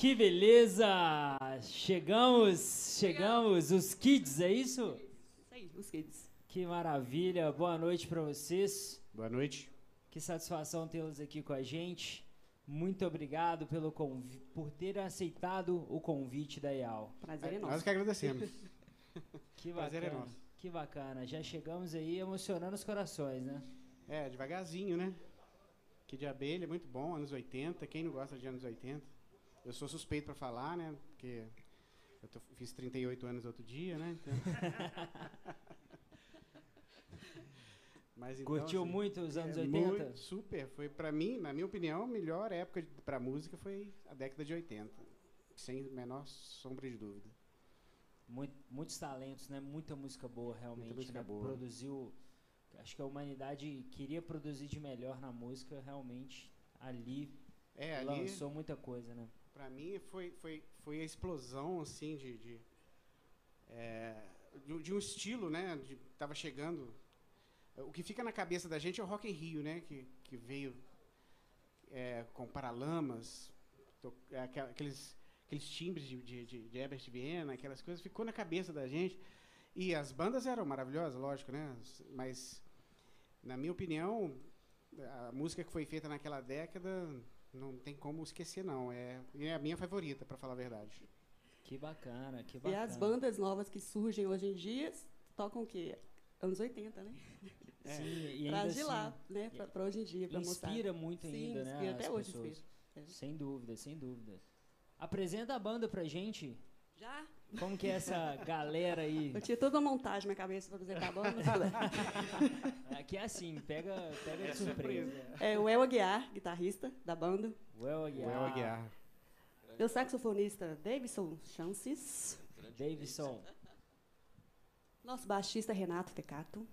Que beleza! Chegamos, chegamos, os kids, é isso? Isso aí, os kids. Que maravilha, boa noite para vocês. Boa noite. Que satisfação tê-los aqui com a gente. Muito obrigado pelo por ter aceitado o convite da IAL. Prazer é, Nós nosso. que agradecemos. Que Prazer bacana. é nosso. Que bacana. Já chegamos aí emocionando os corações, né? É, devagarzinho, né? Que de abelha, muito bom, anos 80. Quem não gosta de anos 80? Eu sou suspeito pra falar, né? Porque eu tô- fiz 38 anos outro dia, né? Então... Mas então, Curtiu assim, muito os anos é 80? muito, super. Foi pra mim, na minha opinião, a melhor época pra música foi a década de 80. Sem menor sombra de dúvida. Muito- muitos talentos, né? Muita música boa, realmente. música né? boa. Produziu. Acho que a humanidade queria produzir de melhor na música, realmente. Ali, É, ali. lançou muita coisa, né? Pra mim foi, foi, foi a explosão assim de de, é, de, de um estilo, né? De, tava chegando. O que fica na cabeça da gente é o Rock in Rio, né? Que, que veio é, com Paralamas, to- é, aqueles, aqueles timbres de, de, de, de Herbert Viena, aquelas coisas, ficou na cabeça da gente. E as bandas eram maravilhosas, lógico, né? Mas, na minha opinião, a música que foi feita naquela década não tem como esquecer, não. É, é a minha favorita, para falar a verdade. Que bacana, que E bacana. as bandas novas que surgem hoje em dia tocam o quê? Anos 80, né? É. Sim, e ainda Traz de assim, lá, né? Pra, pra hoje em dia, pra mostrar. inspira muito Sim, ainda, né? inspira, as até hoje pessoas. inspira. É. Sem dúvida, sem dúvida. Apresenta a banda pra gente. Já? Como que é essa galera aí? Eu tinha toda uma montagem na cabeça pra apresentar a banda. mas. Aqui é assim, pega, pega É de surpresa. É o El Aguiar, guitarrista da banda. O Aguiar, El Aguiar. Meu saxofonista, Davidson Chances. Davidson. Nosso baixista, Renato Tecato.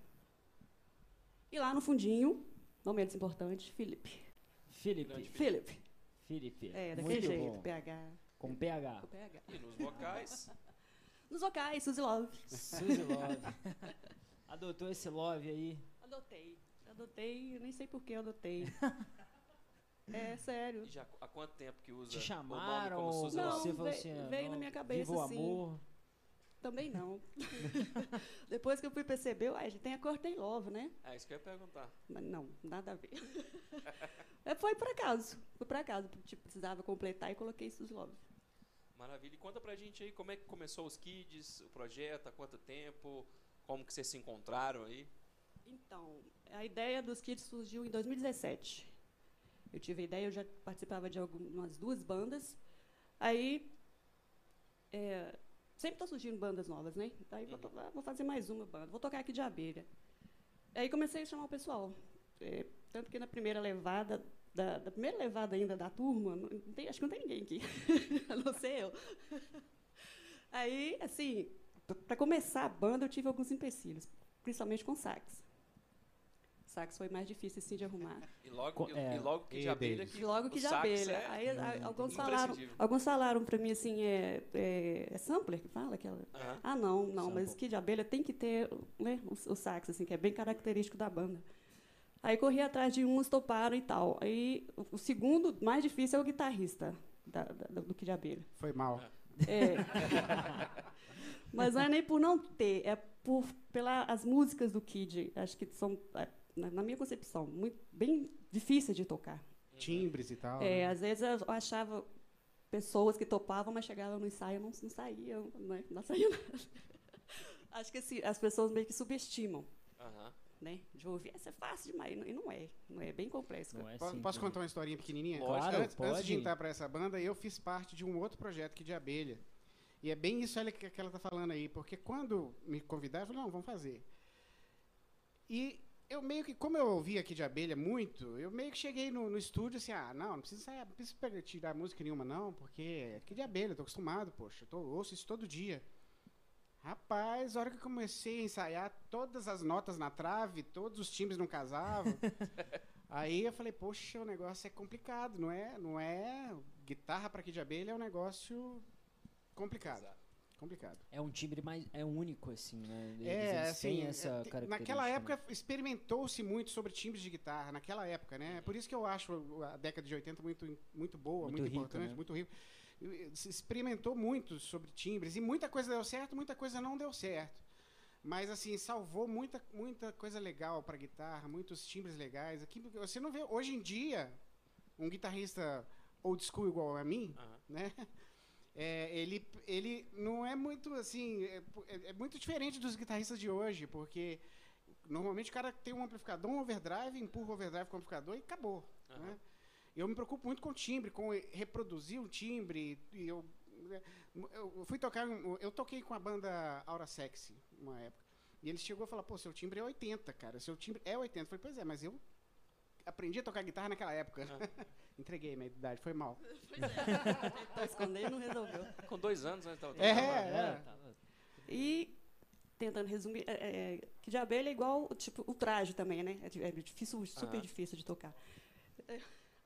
E lá no fundinho, não menos importante, Felipe. Felipe. Felipe. Felipe. É, daquele Muito jeito, bom. PH. Com PH. Com PH. E nos vocais, Nos vocais, Suzy Love. Suzy Love. Adotou esse love aí. Adotei. Adotei, eu nem sei por que eu adotei. É sério. e já há quanto tempo que usa Te o chamaram nome como ou Suzy Não, Love? você veio- assim, ah, veio na minha cabeça, viva o assim. amor. Também não. Depois que eu fui perceber, a gente tem a Cortei Love, né? É isso que eu ia perguntar. Mas não, nada a ver. É, Foi por acaso. Foi por acaso. Tipo, precisava completar e coloquei Suzy Love. Maravilha. E conta pra gente aí como é que começou os Kids, o projeto, há quanto tempo, como que vocês se encontraram aí. Então, a ideia dos Kids surgiu em 2017. Eu tive a ideia, eu já participava de algumas duas bandas. Aí, é, sempre estão surgindo bandas novas, né? Aí vou, to- vou fazer mais uma banda, vou tocar aqui de abelha. Aí comecei a chamar o pessoal. É, tanto que na primeira levada, da, da primeira levada ainda da turma, não tem- acho que não tem ninguém aqui, a não ser eu. Aí, assim, para começar a banda, eu tive alguns empecilhos, principalmente com sax. Sax foi mais difícil assim de arrumar. E logo, é. e logo que de abelha que E logo que de abelha. é Aí a- alguns falaram, alguns falaram para mim assim, é, é, é sampler que fala aquela. Ah, não, não, mas Sample. que de abelha tem que ter né, o, o sax, assim, que é bem característico da banda. Aí corri atrás de uns, toparam e tal. Aí o, segundo mais difícil é o guitarrista da, da- do que de abelha. Foi mal. É. Mas não é nem por não ter, é por pela as músicas do Kid, acho que são é, na, minha concepção muito bem difíceis de tocar. Timbres e tal. É, né? às vezes eu achava pessoas que topavam, mas chegavam no ensaio não, não saíam, né? não saíam nada. Acho que assim, as pessoas meio que subestimam, Aham. Né? De ouvir, essa é fácil demais, e não é, não é bem complexo. É Posso né? contar uma historinha pequenininha? Claro, antes, antes de entrar para essa banda, eu fiz parte de um outro projeto que de abelha. E é bem isso olha, que ela está falando aí, porque quando me convidaram, eu falei, não, vamos fazer. E eu meio que, como eu ouvi aqui de abelha muito, eu meio que cheguei no, no estúdio assim, ah, não, não precisa, ensaiar, não precisa tirar música nenhuma não, porque é aqui de abelha, eu tô acostumado, poxa, eu tô, ouço isso todo dia. Rapaz, a hora que eu comecei a ensaiar, todas as notas na trave, todos os timbres não casavam. Aí eu falei, poxa, o negócio é complicado, não é? Não é guitarra para aqui de abelha é um negócio complicado. Exato. Complicado. É um timbre mais. É único, assim, né? Eles, É, eles assim, têm é, essa te- característica. naquela né? época experimentou-se muito sobre timbres de guitarra, naquela época, né? Por isso que eu acho a década de 80 muito, muito boa, Muito muito, rica, importante, né? muito rico. Se experimentou muito sobre timbres e muita coisa deu certo, muita coisa não deu certo. Mas assim, salvou muita, muita coisa legal para guitarra, muitos timbres legais. Aqui você não vê hoje em dia um guitarrista old school igual a mim, Aham. né? É, ele, ele não é muito assim, é, é muito diferente dos guitarristas de hoje, porque normalmente o cara tem um amplificador, um overdrive, empurra o overdrive com o amplificador e acabou. Né? Eu me preocupo muito com timbre, com reproduzir um timbre. E eu, eu fui tocar, eu toquei com a banda Aura Sexy uma época. E ele chegou e falou: pô, seu timbre é 80, cara. Seu timbre é 80. Eu falei: pois é, mas eu aprendi a tocar guitarra naquela época. Entreguei minha idade, foi mal. Pois é. Tentou esconder e não resolveu. Com dois anos, né? Então, É, tava- é. tava- E tentando resumir, é, é, que de abelha é igual tipo, o traje também, né? É, é difícil, super Aham. difícil de tocar.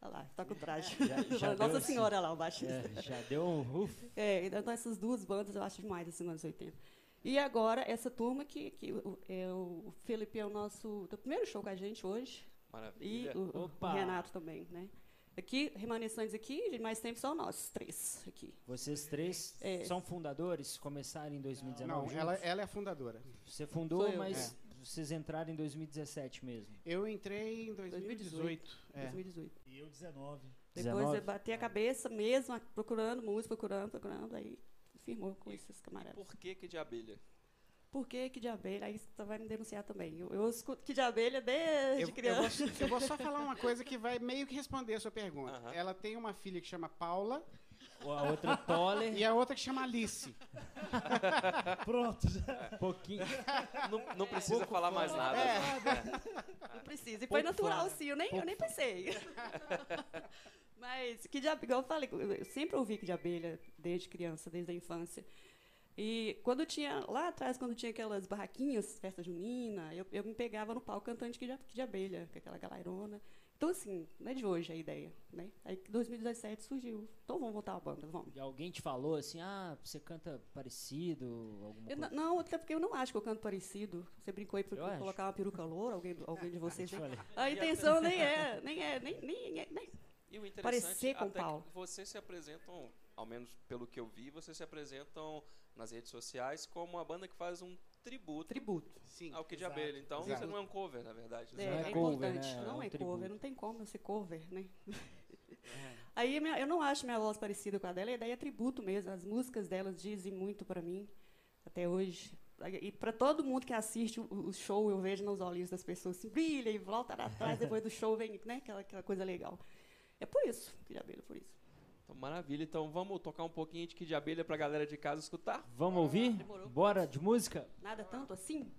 É, Olha lá, toca o traje. Já- já Nossa deu assim. Senhora lá, o baixista. É, já deu um uf. É, então essas duas bandas eu acho demais, assim, nos anos 80. E agora, essa turma que, que o, é, o Felipe é o nosso do primeiro show com a gente hoje, e Maravilha. o, o Opa! Renato também, né? Aqui, remanescentes aqui, de mais tempo só nós, três aqui. Vocês três É. são fundadores, começaram em 2019 Não, ela, ela é a fundadora. Você fundou, mas vocês entraram em 2017 mesmo. Eu entrei em 2018. É. 2018. E eu 19. Depois 19? eu bati a cabeça mesmo, procurando música, procurando, procurando, aí firmou com esses camaradas. Por que que de abelha? Por que que de abelha? Aí você vai me denunciar também. Eu, eu escuto que de abelha desde Eu, eu, criança. vou, eu vou só falar uma coisa que vai meio que responder a sua pergunta. Aham. Ela tem uma filha que chama Paula A outra Toller, e a outra que chama Alice. Pronto, pouquinho. Não, não precisa falar mais nada. É. Não precisa. E foi Pouco natural, fã. sim. Eu nem, eu nem pensei. Mas, que de abelha, igual eu falei, eu sempre ouvi que de abelha desde criança, desde a infância. E quando tinha, lá atrás, quando tinha aquelas barraquinhas, festa junina, eu, eu me pegava no palco cantando de que de, que de abelha, com aquela galerona. Então, assim, não é de hoje a ideia, né? Aí, em 2017 surgiu. Então, vamos voltar à banda, vamos. E alguém te falou assim, ah, você canta parecido, alguma Eu não, até porque eu não acho que eu canto parecido. Você brincou aí Eu para colocar uma peruca loura, alguém, alguém de vocês. A intenção nem é, nem é, nem, nem, é- nem E o interessante Parecer com até Paulo. que vocês se apresentam, ao menos pelo que eu vi, vocês se apresentam nas redes sociais como uma banda que faz um tributo tributo. Sim. ao Exato, abelha. Então exato. você não é um cover, na verdade. É, Não é é cover, importante. né? Não É um é, cover, não tem como eu ser cover, né? Aí minha- eu não acho minha voz parecida com a dela, e daí é tributo mesmo. As músicas delas dizem muito para mim, até hoje. E para todo mundo que assiste o, show, eu vejo nos olhinhos das pessoas assim, brilha e volta lá atrás, depois do show vem né, aquela, aquela coisa legal. É por isso, de abelha, por isso. Então, maravilha. Então vamos tocar um pouquinho de que de abelha pra galera de casa escutar? Vamos ouvir? Demorou. Bora de música? Nada tanto assim?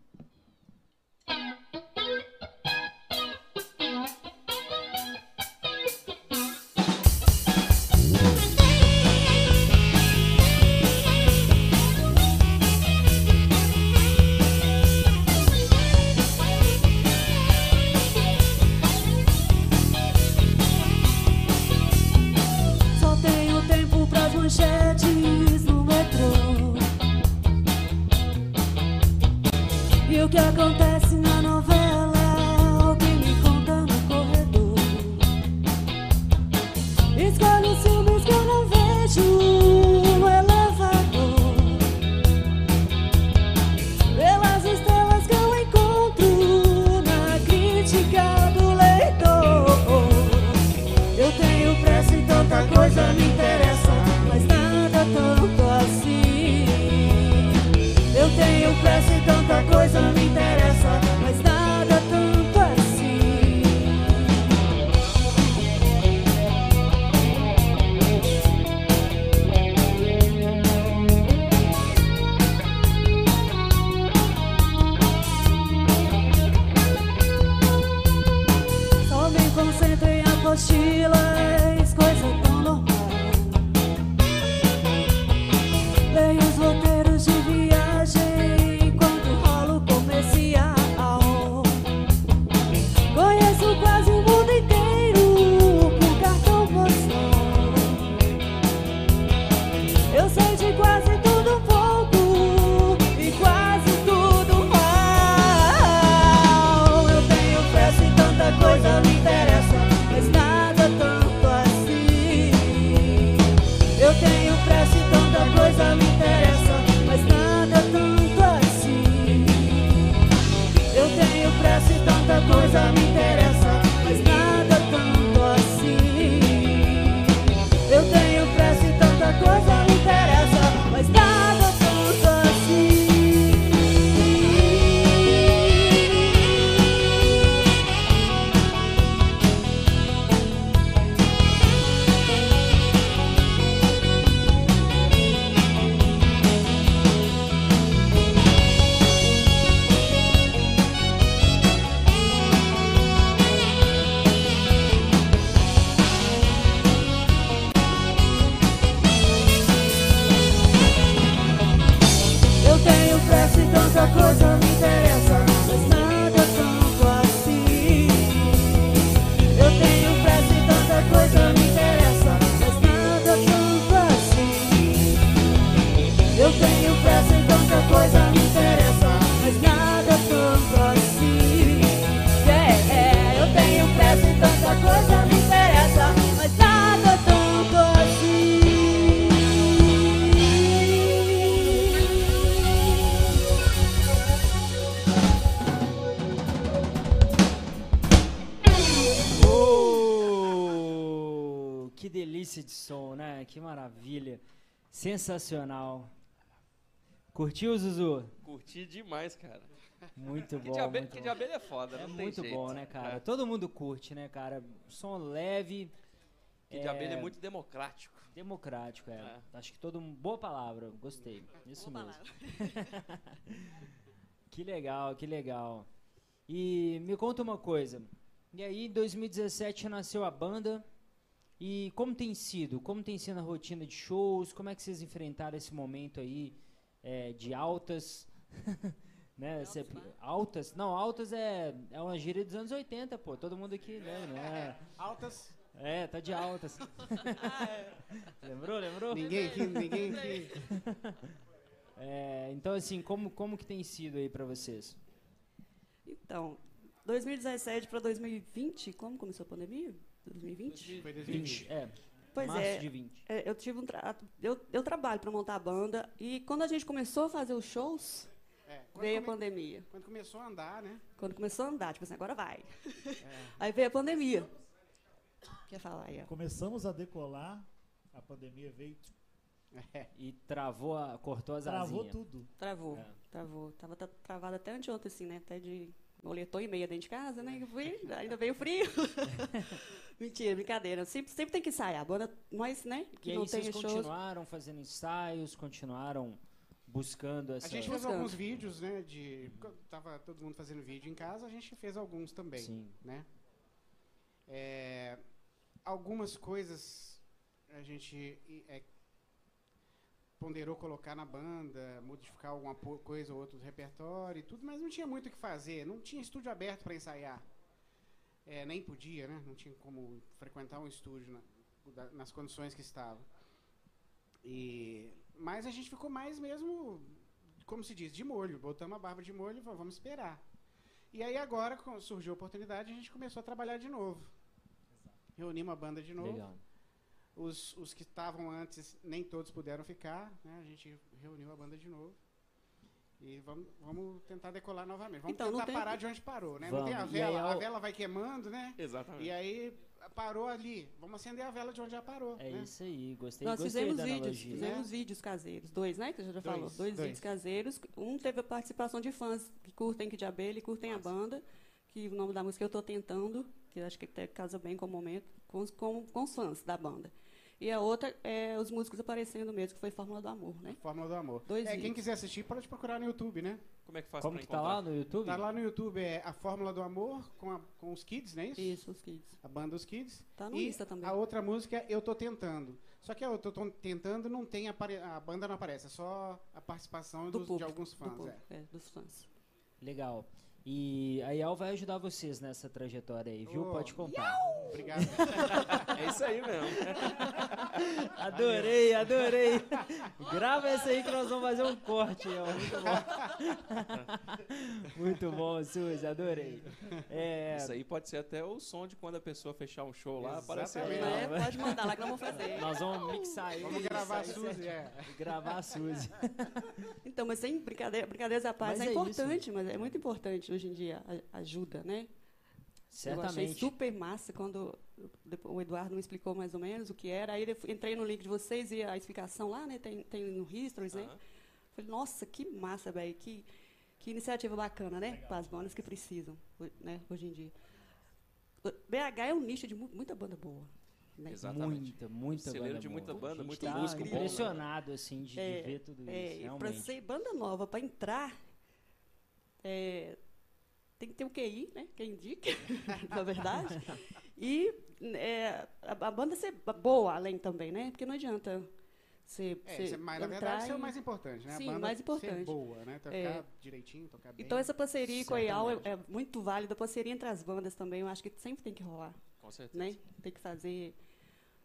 Que delícia de som, né? Que maravilha. Sensacional. Curtiu, Zuzu? Curti demais, cara. Muito Que bom. de abelha, muito que de abelha é foda, É não tem muito jeito. bom, né, cara? É. Todo mundo curte, né, cara? Som leve. Que de abelha é muito democrático. democrático, é. É. Acho que todo mundo. Boa palavra, gostei. Isso Boa mesmo. palavra. Que legal, que legal. E me conta uma coisa. E aí, em 2017 nasceu a banda. E como tem sido? Como tem sido a rotina de shows? Como é que vocês enfrentaram esse momento aí é, de altas? né? Altos Cê- lá? altas? Não, altas é, é uma gíria dos anos 80, pô. Todo mundo aqui lembra, né? Altas. É, tá de altas. lembrou, lembrou? Ninguém aqui, ninguém aqui. É, então, assim, como, como que tem sido aí pra vocês? Então, 2017 para 2020, como começou a pandemia? 2020? Foi 20, 2020. é, Pois março é, de 20. é, eu tive um tra... eu, eu trabalho para montar a banda e quando a gente começou a fazer os shows, É, veio a pandemia. quando começou a andar, né? Quando começou a andar, tipo assim, agora vai. É. Aí veio a pandemia. Quer falar aí, ó. Começamos a decolar, a pandemia veio, É. E travou, a, cortou as travou asinhas. tudo. Travou, É. travou. Tava tra- travado até anteontem, assim, né? Até de moletom e meia dentro de casa, né? Eu fui, ainda veio frio. Mentira, brincadeira. Sempre, sempre tem que ensaiar. A banda, nós, né? E Que aí não vocês tem shows. continuaram fazendo ensaios, continuaram buscando essa... A gente fez Buscando. alguns vídeos, né? De. Tava todo mundo fazendo vídeo em casa, a gente fez alguns também. Sim. né? É, algumas coisas a gente e, é, ponderou colocar na banda, modificar alguma coisa ou outra do repertório e tudo, mas não tinha muito o que fazer, não tinha estúdio aberto para ensaiar. É, nem podia, né? Não tinha como frequentar um estúdio na- nas condições que estava. E, mas a gente ficou mais mesmo, como se diz, de molho. Botamos a barba de molho e falamos, vamos esperar. E aí agora, surgiu a oportunidade, a gente começou a trabalhar de novo. Reunimos a banda de novo. Legal. Os, os que estavam antes, nem todos puderam ficar, né? A gente reuniu a banda de novo. E vamos, vamos tentar decolar novamente. Vamos Então, tentar tem- parar de onde parou, né? Não tem a vela, a vela vai queimando, né? Exatamente. E aí parou ali. Vamos acender a vela de onde já parou. É né? isso aí, gostei, Nós gostei fizemos da vídeos, analogia. fizemos vídeos caseiros, dois, né? Que você já Dois, falou, dois, dois. vídeos caseiros. Um teve a participação de fãs que curtem Kid de Abelha e curtem a banda, que o nome da música eu estou tentando, que eu acho que até casa bem com o momento, com com, com os fãs da banda. E a outra é os músicos aparecendo mesmo, que foi Fórmula do Amor, né? Fórmula do Amor. Dois é, quem quiser assistir pode procurar no YouTube, né? Como é que faz Como pra que tá encontrar? lá no YouTube? Tá lá no YouTube, é a Fórmula do Amor com, a- com os Kids, não é isso? Isso, os kids. A banda Os Kids. Tá no e Insta também. a outra música é Eu Tô Tentando. Só que a Eu Tô Tentando não tem, apare- a banda não aparece, é só a participação Do dos- público, de alguns do fãs. público, é. é, dos fãs. Legal. E a Yal vai ajudar vocês nessa trajetória aí, viu? Ô, Pode contar. Obrigado. É isso aí mesmo. Adorei, adorei. Grava essa aí que nós vamos fazer um corte. Ó. Muito bom. Muito bom, Suzy, adorei. É, Isso aí pode ser até o som de quando a pessoa fechar um show lá, aparecer. É, pode mandar lá que nós vamos fazer. nós vamos mixar aí. Vamos gravar a isso Suzy, é. Gravar a Suzy. Então, mas sem brincadeira, brincadeiras à parte, Mas é, é importante, mas é muito importante hoje em dia, ajuda, né? Eu achei Certamente. super massa quando o Eduardo me explicou mais ou menos o que era. Aí entrei no link de vocês e a explicação lá, né? Tem, tem no Histories, né? Falei, nossa, que massa, velho. Que, que iniciativa bacana, né? Para as bandas que precisam, né? Hoje em dia. O BH é um nicho de mu- muita banda boa. Né? Exatamente. Muita, muita Celeiro banda de boa. muita banda, A gente muito tá músico bom, né? impressionado, assim, de, de É, ver tudo isso, É, para realmente. ser banda nova, para entrar, é, tem que ter o QI, né? Quem indica, na verdade. E é, a, a banda ser boa além também, né? Porque não adianta você, É, você é- mas na entrar verdade isso é o mais importante, né? Sim, a banda mais ser importante. boa, né? Tocar É. direitinho, tocar bem. Então essa parceria com a IAL é, é muito válida, a parceria entre as bandas também, eu acho que sempre tem que rolar, Com certeza. né? Tem que fazer,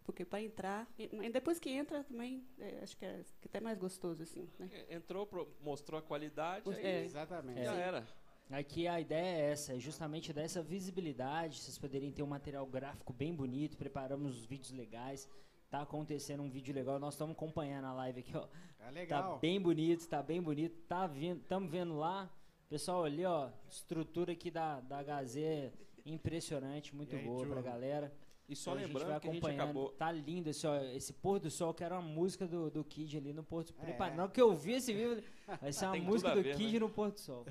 porque para entrar, e, depois que entra também, é, acho que é, que até mais gostoso, assim, né? É, Entrou, pro- mostrou a qualidade, aí É. Exatamente. já era. Aqui a ideia é essa, é justamente dessa visibilidade, vocês poderem ter um material gráfico bem bonito, preparamos os vídeos legais, tá acontecendo um vídeo legal, nós estamos acompanhando a live aqui, ó. Tá Tá legal. bem bonito, tá bem bonito, tá vindo, estamos vendo lá. Pessoal, ali, ó, estrutura aqui da, da Gazê impressionante, muito aí, boa pra Ju? galera. E só Então a gente vai lembrando que a gente acompanhando. acabou. Tá lindo esse, ó, esse pôr do sol, que era uma música do, do Kid ali no Porto É. Prepara- Na hora que eu vi esse vídeo, vai ser uma Tem tudo música do ver, Kid né? no Porto do Sol.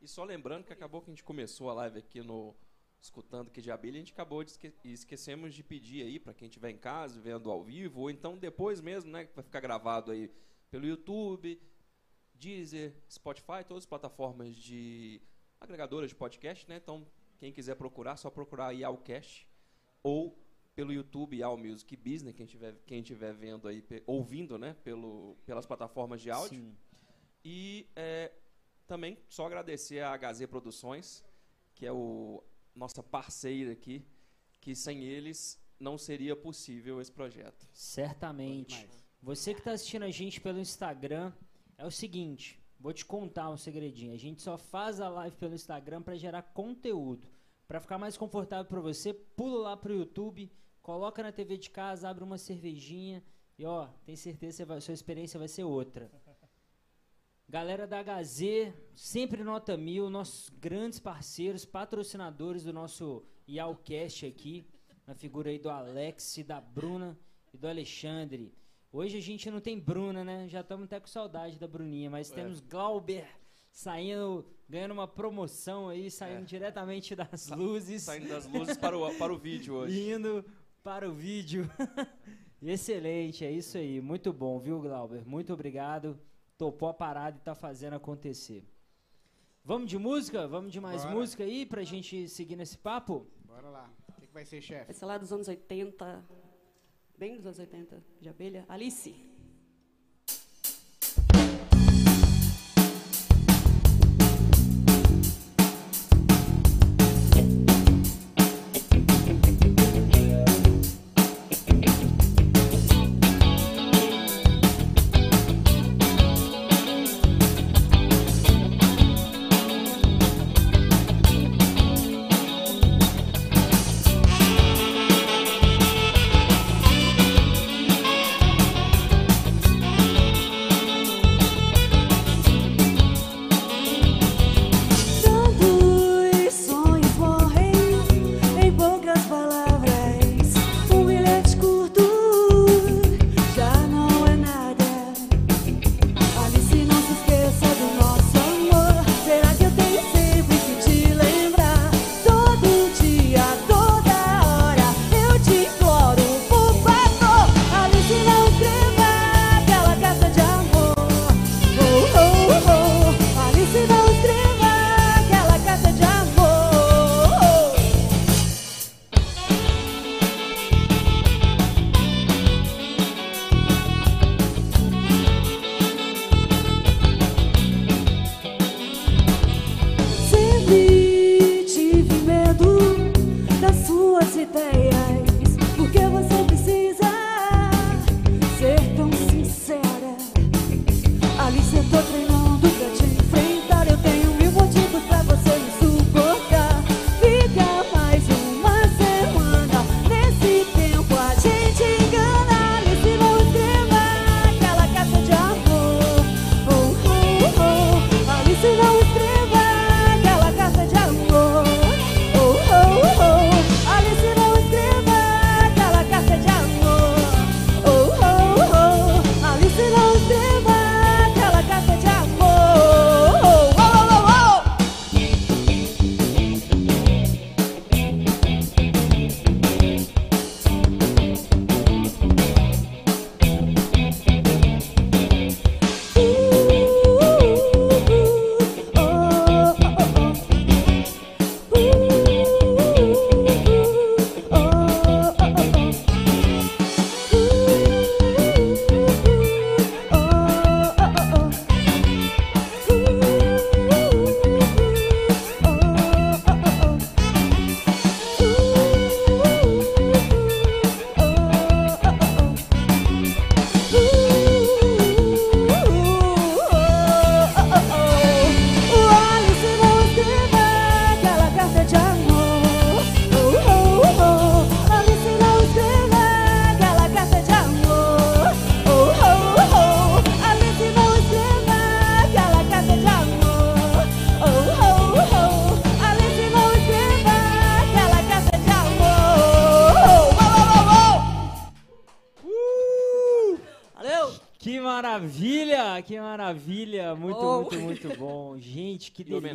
E só lembrando que acabou que a gente começou a live aqui no escutando que de abelha, a gente acabou de esque esquecemos de pedir aí para quem estiver em casa vendo ao vivo ou então depois mesmo, né, que vai ficar gravado aí pelo YouTube, Deezer, Spotify, todas as plataformas de agregadoras de podcast, né? Então, quem quiser procurar, só procurar aí Alcast ou pelo YouTube All Music Business, quem estiver quem tiver vendo aí, ouvindo, né, pelo pelas plataformas de áudio. Sim. E é, também só agradecer a HZ Produções, que é o nossa parceira aqui, que sem eles não seria possível esse projeto. Certamente. Você que está assistindo a gente pelo Instagram, é o seguinte, vou te contar um segredinho. A gente só faz a live pelo Instagram para gerar conteúdo. Para ficar mais confortável para você, pula lá pro YouTube, coloca na TV de casa, abre uma cervejinha e ó, tem certeza que vai- sua experiência vai ser outra. Galera da HZ, sempre nota mil, nossos grandes parceiros, patrocinadores do nosso Yalcast aqui, na figura aí do Alex, da Bruna e do Alexandre. Hoje a gente não tem Bruna, né? Já estamos até com saudade da Bruninha, mas É. temos Glauber saindo, ganhando uma promoção aí, saindo É. diretamente das luzes, Saindo das luzes para o, para o vídeo hoje. indo para o vídeo. Excelente, é isso aí. Muito bom, viu, Glauber? Muito obrigado. Topou a parada e tá fazendo acontecer. Vamos de música? Vamos de mais Bora. música aí pra gente seguir nesse papo? Bora lá. O que, que vai ser, chefe? Vai ser lá dos anos 80, bem dos anos 80, de abelha. Alice. Alice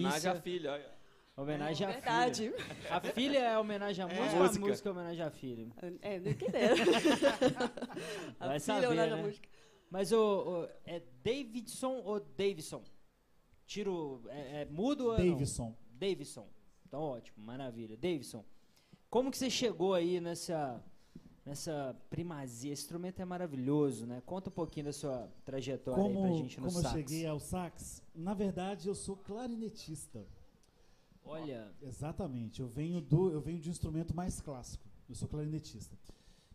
homenagem à filha. olha. Homenagem à Verdade. filha. A filha é homenagem à música ou a Música. música é homenagem à filha? É, não entendeu. A Vai filha saber, olhando a né? música. Mas o, o- é Davidson ou Davidson? Tiro. É, é mudo ou não? Davidson. Davidson. Então ótimo, maravilha. Davidson, como que você chegou aí nessa nessa primazia? Esse instrumento é maravilhoso, né? Conta um pouquinho da sua trajetória aí pra Como, gente no como eu sax. cheguei ao sax? Na verdade, eu sou clarinetista. Olha, Exatamente. Eu venho do eu venho de um instrumento mais clássico. Eu sou clarinetista.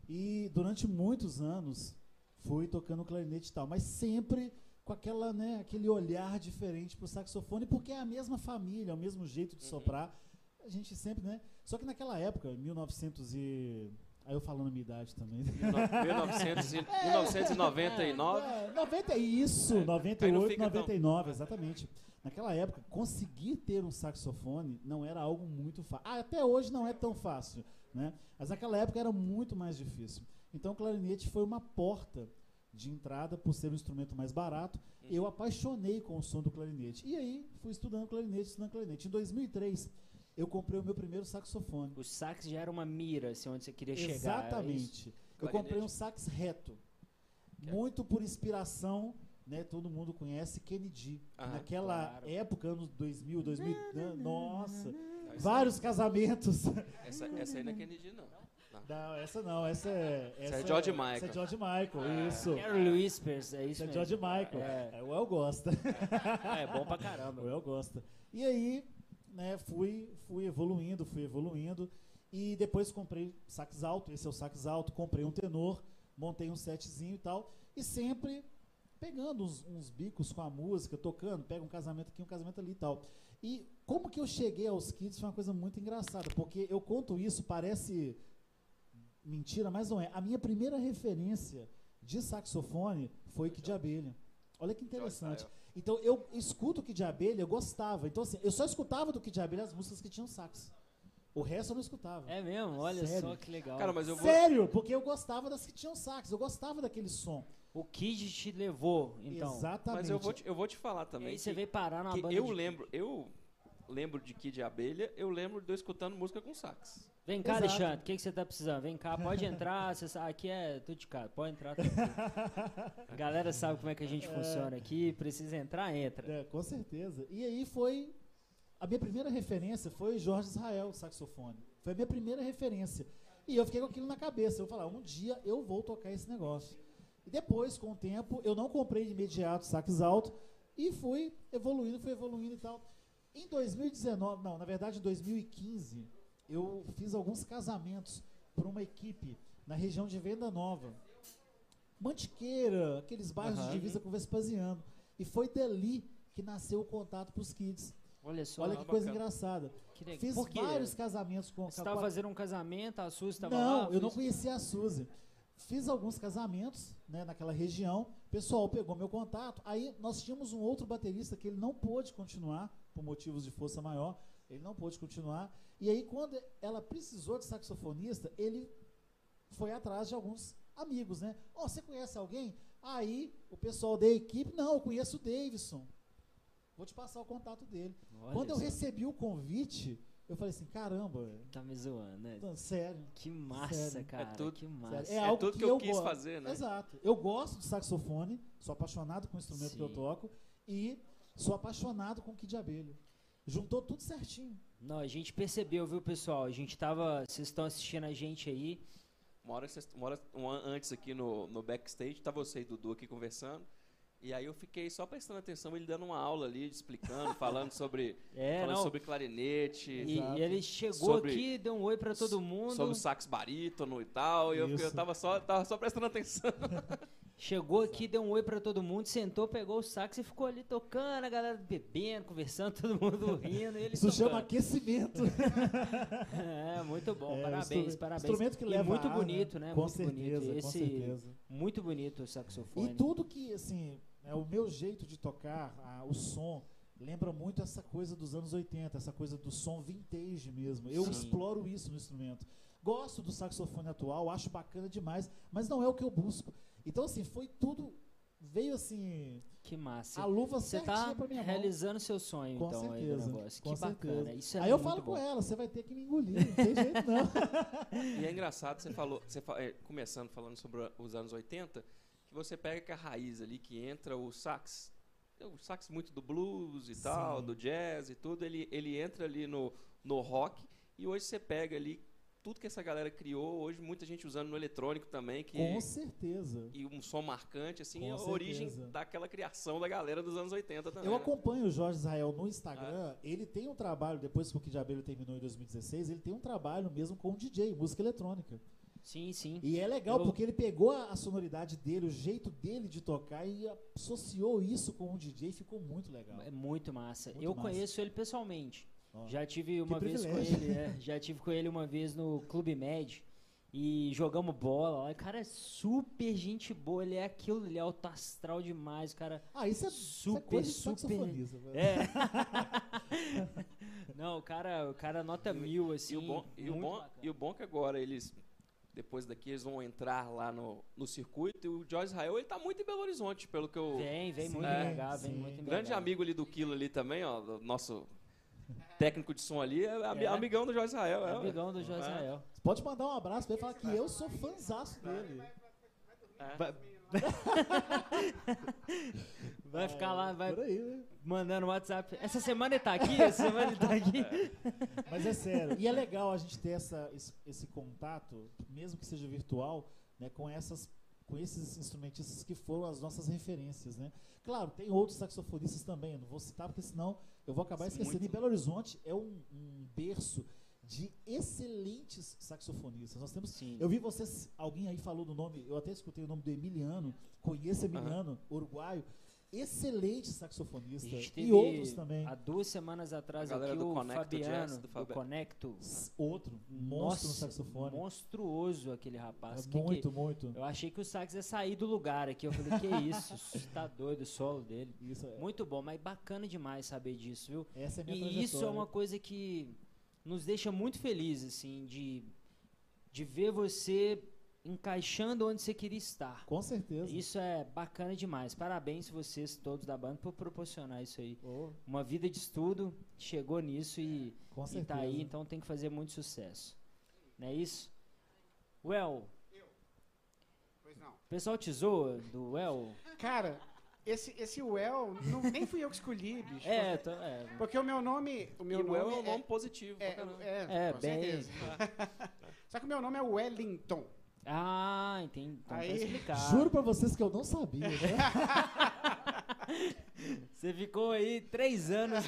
E durante muitos anos fui tocando clarinete e tal, mas sempre com aquela, né, aquele olhar diferente pro saxofone, porque é a mesma família, é o mesmo jeito de soprar. A gente sempre, né? Só que naquela época, 1900 e aí eu falando a minha idade também. 1900 e- 1999. É, 90 isso, É, não 98, fica tão- 99, exatamente. Naquela época, conseguir ter um saxofone não era algo muito fácil. Ah, até hoje não é tão fácil, né? Mas naquela época era muito mais difícil. Então, o clarinete foi uma porta de entrada por ser um instrumento mais barato. Eu apaixonei com o som do clarinete. E aí, fui estudando clarinete, estudando clarinete. Em 2003, eu comprei o meu primeiro saxofone. o sax já era uma mira, assim, onde você queria chegar. era isso? Exatamente. Eu comprei um sax reto. Que é- Muito por inspiração, né? Todo mundo conhece Kennedy. Aham, Naquela claro. época, anos 2000, 2000, né, nossa, Não, vários casamentos. Essa, essa aí não é Kennedy, não. Não, essa não, essa é Essa é George Essa Michael. é George Michael, isso. Carol Whispers, é isso Isso é mesmo. George Michael. É. É, o El gosta. É bom pra caramba. O El gosta. E aí, né, fui, fui evoluindo, fui evoluindo. E depois comprei sax alto, esse é o sax alto, comprei um tenor, montei um setzinho e tal. E sempre pegando uns, uns bicos com a música, tocando, pega um casamento aqui, um casamento ali e tal. E como que eu cheguei aos Kids foi uma coisa muito engraçada, porque eu conto isso, parece mentira, mas não é. A minha primeira referência de saxofone foi Kid de Abelha. Olha que interessante. Então eu escuto o Kid de Abelha, eu gostava. Então assim, eu só escutava do Kid de Abelha as músicas que tinham sax. O resto eu não escutava. É mesmo? Olha Sério? só que legal. Cara, mas eu vou. Sério, porque eu gostava das que tinham sax, eu gostava daquele som. O Kid te levou, então. Exatamente. Mas eu vou te, eu vou te falar E também. aí você que- veio parar numa que banda eu de- lembro, eu lembro de Kid Abelha, eu lembro de eu escutando música com sax. Vem cá, Exato. Alexandre, o que, que você tá precisando? Vem cá, pode entrar. Você sabe, aqui é tudo de casa, pode entrar. A galera sabe como é que a gente funciona aqui. Precisa entrar, entra. É, com certeza. E aí foi. A minha primeira referência foi Jorge Israel, saxofone. Foi a minha primeira referência. E eu fiquei com aquilo na cabeça. Eu falei, um dia eu vou tocar esse negócio. E depois, com o tempo, eu não comprei de imediato sax alto e fui evoluindo, fui evoluindo e tal. Em 2019, não, na verdade em 2015, eu fiz alguns casamentos para uma equipe na região de Venda Nova. Mantiqueira, aqueles bairros Aham. de divisa com Vespasiano. E foi dali que nasceu o contato para os kids. Olha só, Olha que coisa bacana. engraçada. que. Fiz vários casamentos com Você estava fazendo um casamento, a Suzy estava lá? Não, eu não conhecia a Suzy. Fiz alguns casamentos né, naquela região. O pessoal pegou meu contato. Aí nós tínhamos um outro baterista que ele não pôde continuar, por motivos de força maior. Ele não pôde continuar. E aí, quando ela precisou de saxofonista, ele foi atrás de alguns amigos, né? Ó, você conhece alguém? Aí o pessoal da equipe, não, eu conheço o Davidson. Vou te passar o contato dele. Olha Quando eu só. recebi o convite, eu falei assim, caramba, Tá me zoando, né? não, sério. Que massa, Sério. cara. É tudo- que massa. É, É algo tudo que, que eu eu quis gosto. fazer, né? Exato. Eu gosto de saxofone, sou apaixonado com o instrumento que eu Sim. toco e sou apaixonado com o Kid de Abelha. Juntou tudo certinho. Não, a gente percebeu, viu, pessoal? A gente tava. Vocês estão assistindo a gente aí. Uma hora, uma hora um an- antes aqui no, no backstage, tá você e Dudu aqui conversando. E aí eu fiquei só prestando atenção, ele dando uma aula ali, explicando, falando sobre, É, falando não. sobre clarinete, E, e ele chegou Sobre- aqui, deu um oi pra todo mundo. sobre o sax barítono e tal. E eu, eu tava só, tava só prestando atenção. Chegou aqui, deu um oi pra todo mundo, sentou, pegou o sax e ficou ali tocando, a galera bebendo, conversando, todo mundo rindo. E ele Isso chama tocando. aquecimento. É, muito bom, É, parabéns, parabéns. Instrumento que E leva muito ar, bonito, né? Com muito certeza, bonito. com Esse, certeza. Muito bonito o saxofone. E tudo que, assim, é o meu jeito de tocar, a- o som, lembra muito essa coisa dos anos 80, essa coisa do som vintage mesmo. Eu Sim. exploro isso no instrumento. Gosto do saxofone atual, acho bacana demais, mas não é o que eu busco. Então, assim, foi tudo veio assim, Que massa. a luva Você tá pra minha mão. realizando seu sonho, Com então, aí do certeza, negócio. com que certeza. bacana. Isso é Aí eu falo bom. com ela, você vai ter que me engolir, não tem jeito não. E é engraçado, você falou, você fa- é, começando falando sobre os anos 80, que você pega que a raiz ali, que entra o sax, o sax muito do blues e tal, Sim. do jazz e tudo, ele, ele entra ali no, no rock, e hoje você pega ali tudo que essa galera criou, hoje muita gente usando no eletrônico também, que Com certeza. e um som marcante, assim, Com é a origem certeza. daquela criação da galera dos anos 80 também. Eu né? acompanho o Jorge Israel no Instagram. Ele tem um trabalho, depois que o Kid Abelha terminou em 2016, ele tem um trabalho mesmo com DJ, música eletrônica. Sim, sim. E é legal Eu- porque ele pegou a, a sonoridade dele, o jeito dele de tocar e associou isso com o DJ e ficou muito legal. É muito massa. Muito eu massa. conheço ele pessoalmente. Já tive uma vez com privilégio. ele, é, já tive com ele uma vez no Clube Med e jogamos bola. O cara é super gente boa, ele é aquilo, ele é alto astral demais, o cara. Ah, isso é, isso é Super, super-. É. Não, o cara, o cara nota mil assim. E o bom, e o bom, bacana. e o bom é que agora eles, depois daqui, eles vão entrar lá no, no circuito. E o Joyce Israel, ele tá muito em Belo Horizonte, pelo que eu. Vem, vem Sim, muito é, legal, vem sim. muito Grande legal. amigo ali do Kilo ali também, ó. do nosso técnico de som ali, é, É. amigão do Joyce Israel. É, Amigão do É. Josael. Você pode mandar um abraço pra ele e falar que eu sou fãzaço dele. Vai, vai ficar lá, vai aí, né? mandando WhatsApp. Essa semana ele tá aqui, essa semana ele tá aqui. Mas é sério. E é legal a gente ter essa, esse, esse contato, mesmo que seja virtual, né, com, essas, com esses instrumentistas que foram as nossas referências. Né? Claro, tem outros saxofonistas também, não vou citar porque senão eu vou acabar Sim, esquecendo. muito. E Belo Horizonte é um, um berço de excelentes saxofonistas. Nós temos Sim. eu vi vocês, alguém aí falou do nome, eu até escutei o nome do Emiliano, conheço Emiliano, uruguaio, excelente saxofonista. E outros também. há duas semanas atrás aqui do o Conecto Fabiano Jazz, do do, Fabi- Conecto. Outro, um monstro no saxofone. Monstruoso aquele rapaz. É Que que- muito, muito. eu achei que o sax ia sair do lugar aqui. Eu falei, que isso? Tá doido o solo dele. Isso é, Muito bom, mas bacana demais saber disso, viu? essa é a minha E isso é uma coisa que nos deixa muito felizes, assim, de, de ver você encaixando onde você queria estar. Com certeza. Isso é bacana demais. Parabéns vocês todos da banda por proporcionar isso aí. Oh, Uma vida de estudo, chegou nisso e, com e certeza. tá aí, então tem que fazer muito sucesso. Não é isso? Well, Pois não. o pessoal te zoa do Well? Cara, esse, esse Well, não- nem fui eu que escolhi, bicho. É, tô- é, Porque o meu nome. O meu e nome é um nome positivo. pra é, caramba. é, É, com bem- certeza. Só que o meu nome é Wellington. Ah, entendi. Então tá Aí- explicado. Juro pra vocês que eu não sabia. Né? Você ficou aí três anos,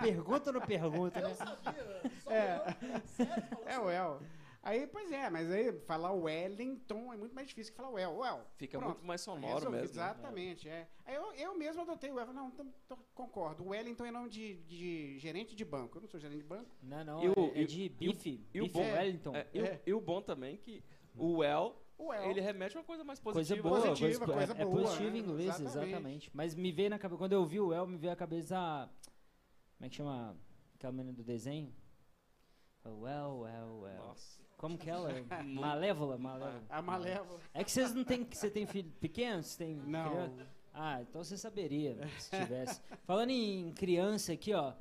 pergunta no pergunta, né? É o El. Aí, pois é, mas aí falar Wellington é muito mais difícil que falar Well. Well. Fica Pronto. muito mais sonoro Resolvi, mesmo. né? Exatamente, é. Aí eu, eu mesmo adotei o Well. Não, tam- tô- concordo. O Wellington é nome de, de gerente de banco. Eu não sou gerente de banco. Não, não, E o- é, é de bife, e o bife bom- Wellington. É, e, o- É. e o bom também é que o El, O El. ele remete a uma coisa mais Coisa positiva. boa, né? Positiva, coisa, coisa é, é boa, positivo né? em inglês, Exatamente. exatamente. Mas me veio na cabeça, quando eu vi o El, me veio à cabeça a. Como é que chama aquela menina do desenho? Well, well, well. Nossa. Como que ela? é? Malévola, malévola. A Malévola. É que vocês não têm. Você tem filho pequeno? Você tem Não. criança? Ah, então você saberia se tivesse. Falando em criança aqui, ó.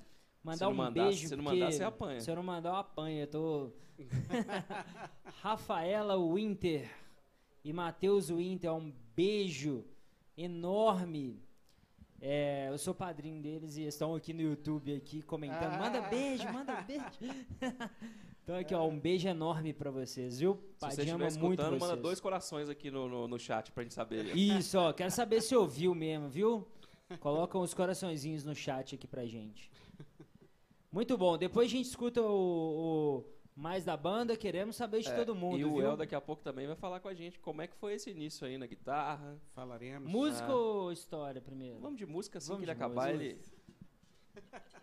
Mandar um mandar- beijo. se não mandar, você apanha. Se eu não mandar, eu apanho. Eu tô. Rafaela Winter e Matheus Winter, um beijo enorme. É, eu sou padrinho deles e estão aqui no YouTube aqui comentando. Ah. Manda beijo, manda beijo. então aqui, ó, um beijo enorme pra vocês, viu? Se você Padinho estiver ama muito escutando, manda vocês. dois corações aqui no, no, no chat pra gente saber. Isso, ó, quero saber se ouviu mesmo, viu? Colocam os coraçõezinhos no chat aqui pra gente. Muito bom. Depois a gente escuta o, o mais da banda, queremos saber de É, todo mundo, e o viu? El daqui a pouco também vai falar com a gente como é que foi esse início aí na guitarra. Falaremos. Música Ah. ou história primeiro? Vamos de música assim Vamos que ele de acabar, música. ele.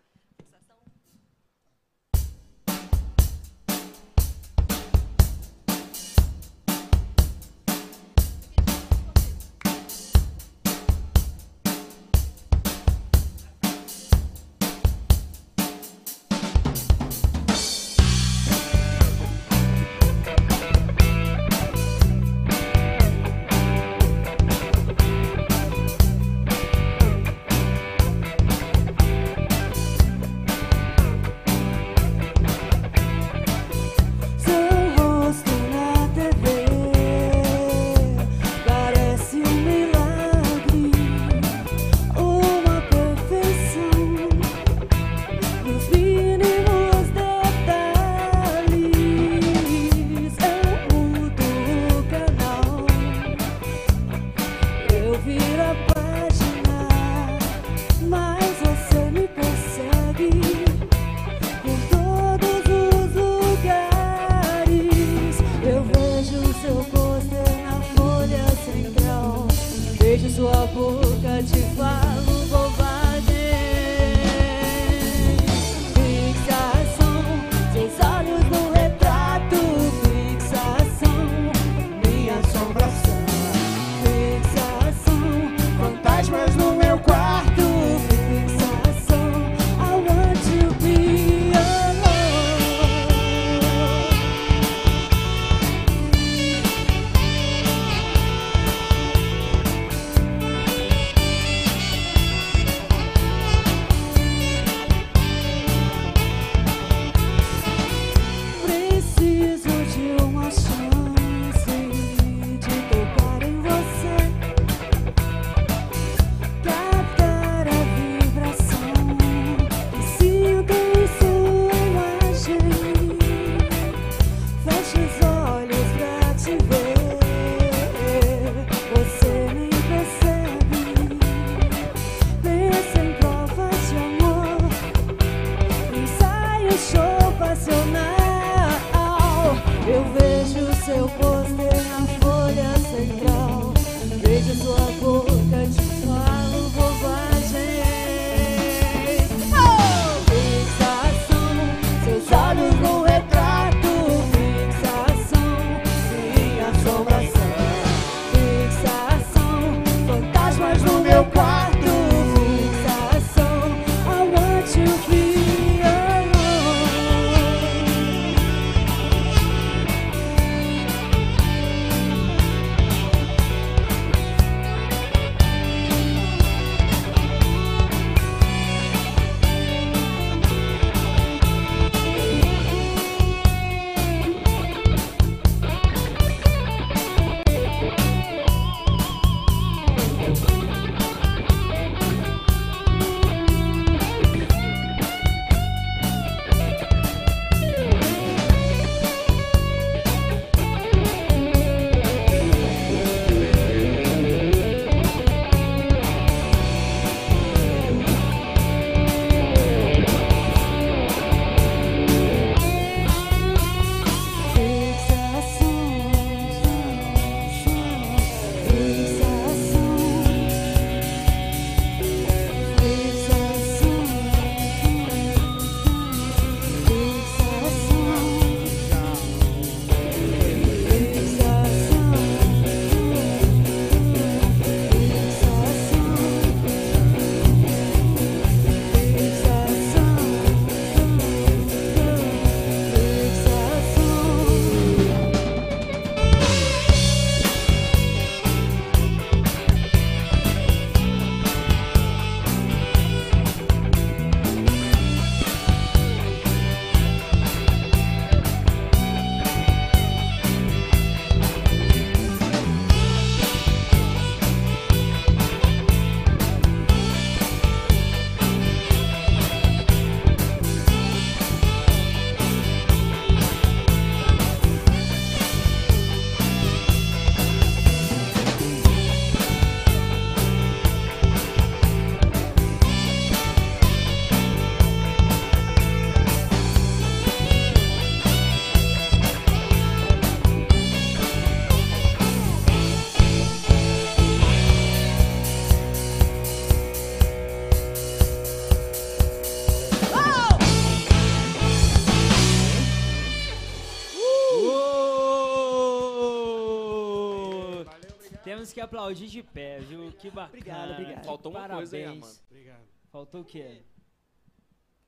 aplaudir de pé, viu? Que bacana. Obrigado, obrigado. Faltou uma Parabéns. coisa aí. Obrigado. Faltou o quê?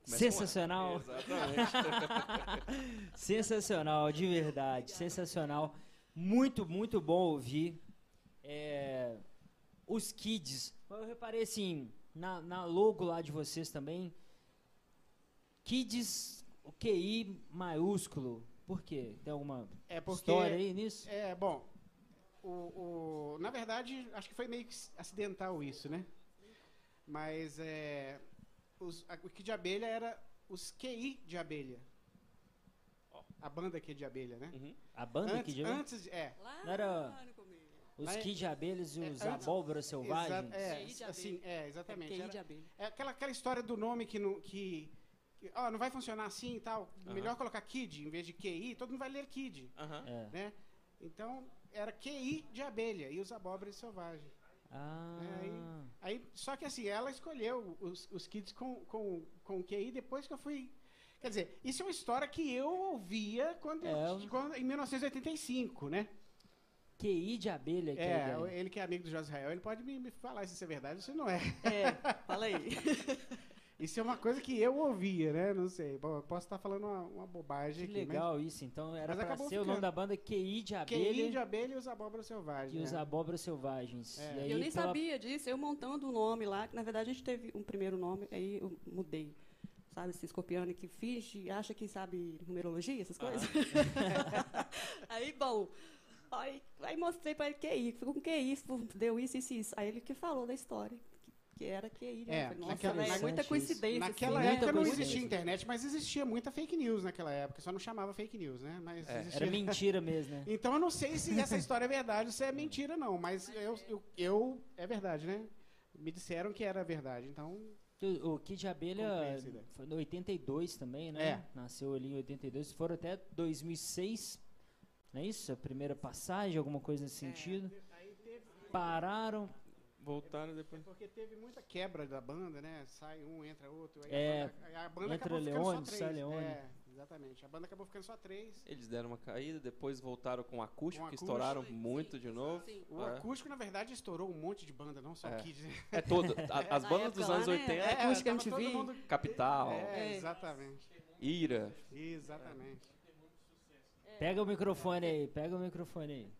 Começa Sensacional. Exatamente. Sensacional, de verdade. Sensacional. Muito, muito bom ouvir. É, os kids. Eu reparei assim, na, na logo lá de vocês também. Kids, o QI maiúsculo. Por quê? Tem alguma É porque. história aí nisso? É, bom. O, o- na verdade, acho que foi meio que acidental isso, né? Mas é, os, a, o que de abelha era os QI de abelha. A banda QI de abelha, né? Uhum. A banda antes, que de antes, é. Lá Não era-. Os Mas- Kid de abelhas e é, os abóboras selvagens. Exa- é, assim, abelha. é, exatamente. QI Era- de abelha. É aquela, aquela história do nome que não, que, que, ó, não vai funcionar assim e tal. Aham. Melhor colocar Kid em vez de QI, todo mundo vai ler Kid, Aham. É. né? Então, era QI de abelha e os abóboras selvagens. Ah. É, aí- Aí, só que assim, ela escolheu os, os kids com, com, com QI depois que eu fui. Quer dizer, isso é uma história que eu ouvia quando, eu- É, eu- quando- em 1985, né? QI de abelha que é, ele que é amigo do José Israel, ele pode me, me falar se isso é verdade ou se não é. É, fala aí. Isso é uma coisa que eu ouvia, né? Não sei. Bom, eu posso estar falando uma, uma bobagem Que aqui. legal isso. Então era Mas pra acabou ser o nome ficando. da banda QI de Mas abelha QI de abelha e os abóboras selvagens. e os né? abóboras selvagens. É. E aí, eu nem pela- sabia disso, eu montando o nome lá, que na verdade a gente teve um primeiro nome, aí eu mudei. Sabe, esse escorpiano que finge, acha que sabe numerologia, essas coisas. aí, bom, aí, aí mostrei para ele QI, ficou com QI, deu isso, isso, isso. Aí ele que falou da história, que, era QI. Né? É, falei, Nossa, naquela- velho, é muita coincidência. Naquela assim, né? época não existia internet, mas existia muita fake news naquela época. Só não chamava fake news, né? Mas É. existia... Era mentira mesmo, né? Então eu não sei se essa história é verdade ou se é mentira, não. Mas eu, eu, eu- É verdade, né? Me disseram que era verdade, então. O, Kid de Abelha foi no 82 também, né? É. Nasceu ali em 82. Foram até 2006, não é isso? A primeira passagem, alguma coisa nesse sentido. Pararam. Voltaram depois. Porque teve muita quebra da banda, né? Sai um, entra outro. Aí É, a banda, a banda entra acabou ficando Leone, só três. sai Leone. É, exatamente. A banda acabou ficando só três. Eles deram uma caída, depois voltaram com acústico, Com que acústico. estouraram muito de novo. Sim. O É. acústico, na verdade, estourou um monte de banda, não só É. Kids. É todo. a- as bandas dos lá, anos né? 80, É. Acústica MTV. mundo- Capital, É, É. exatamente. Ira. Exatamente. Pega o microfone aí, pega o microfone aí.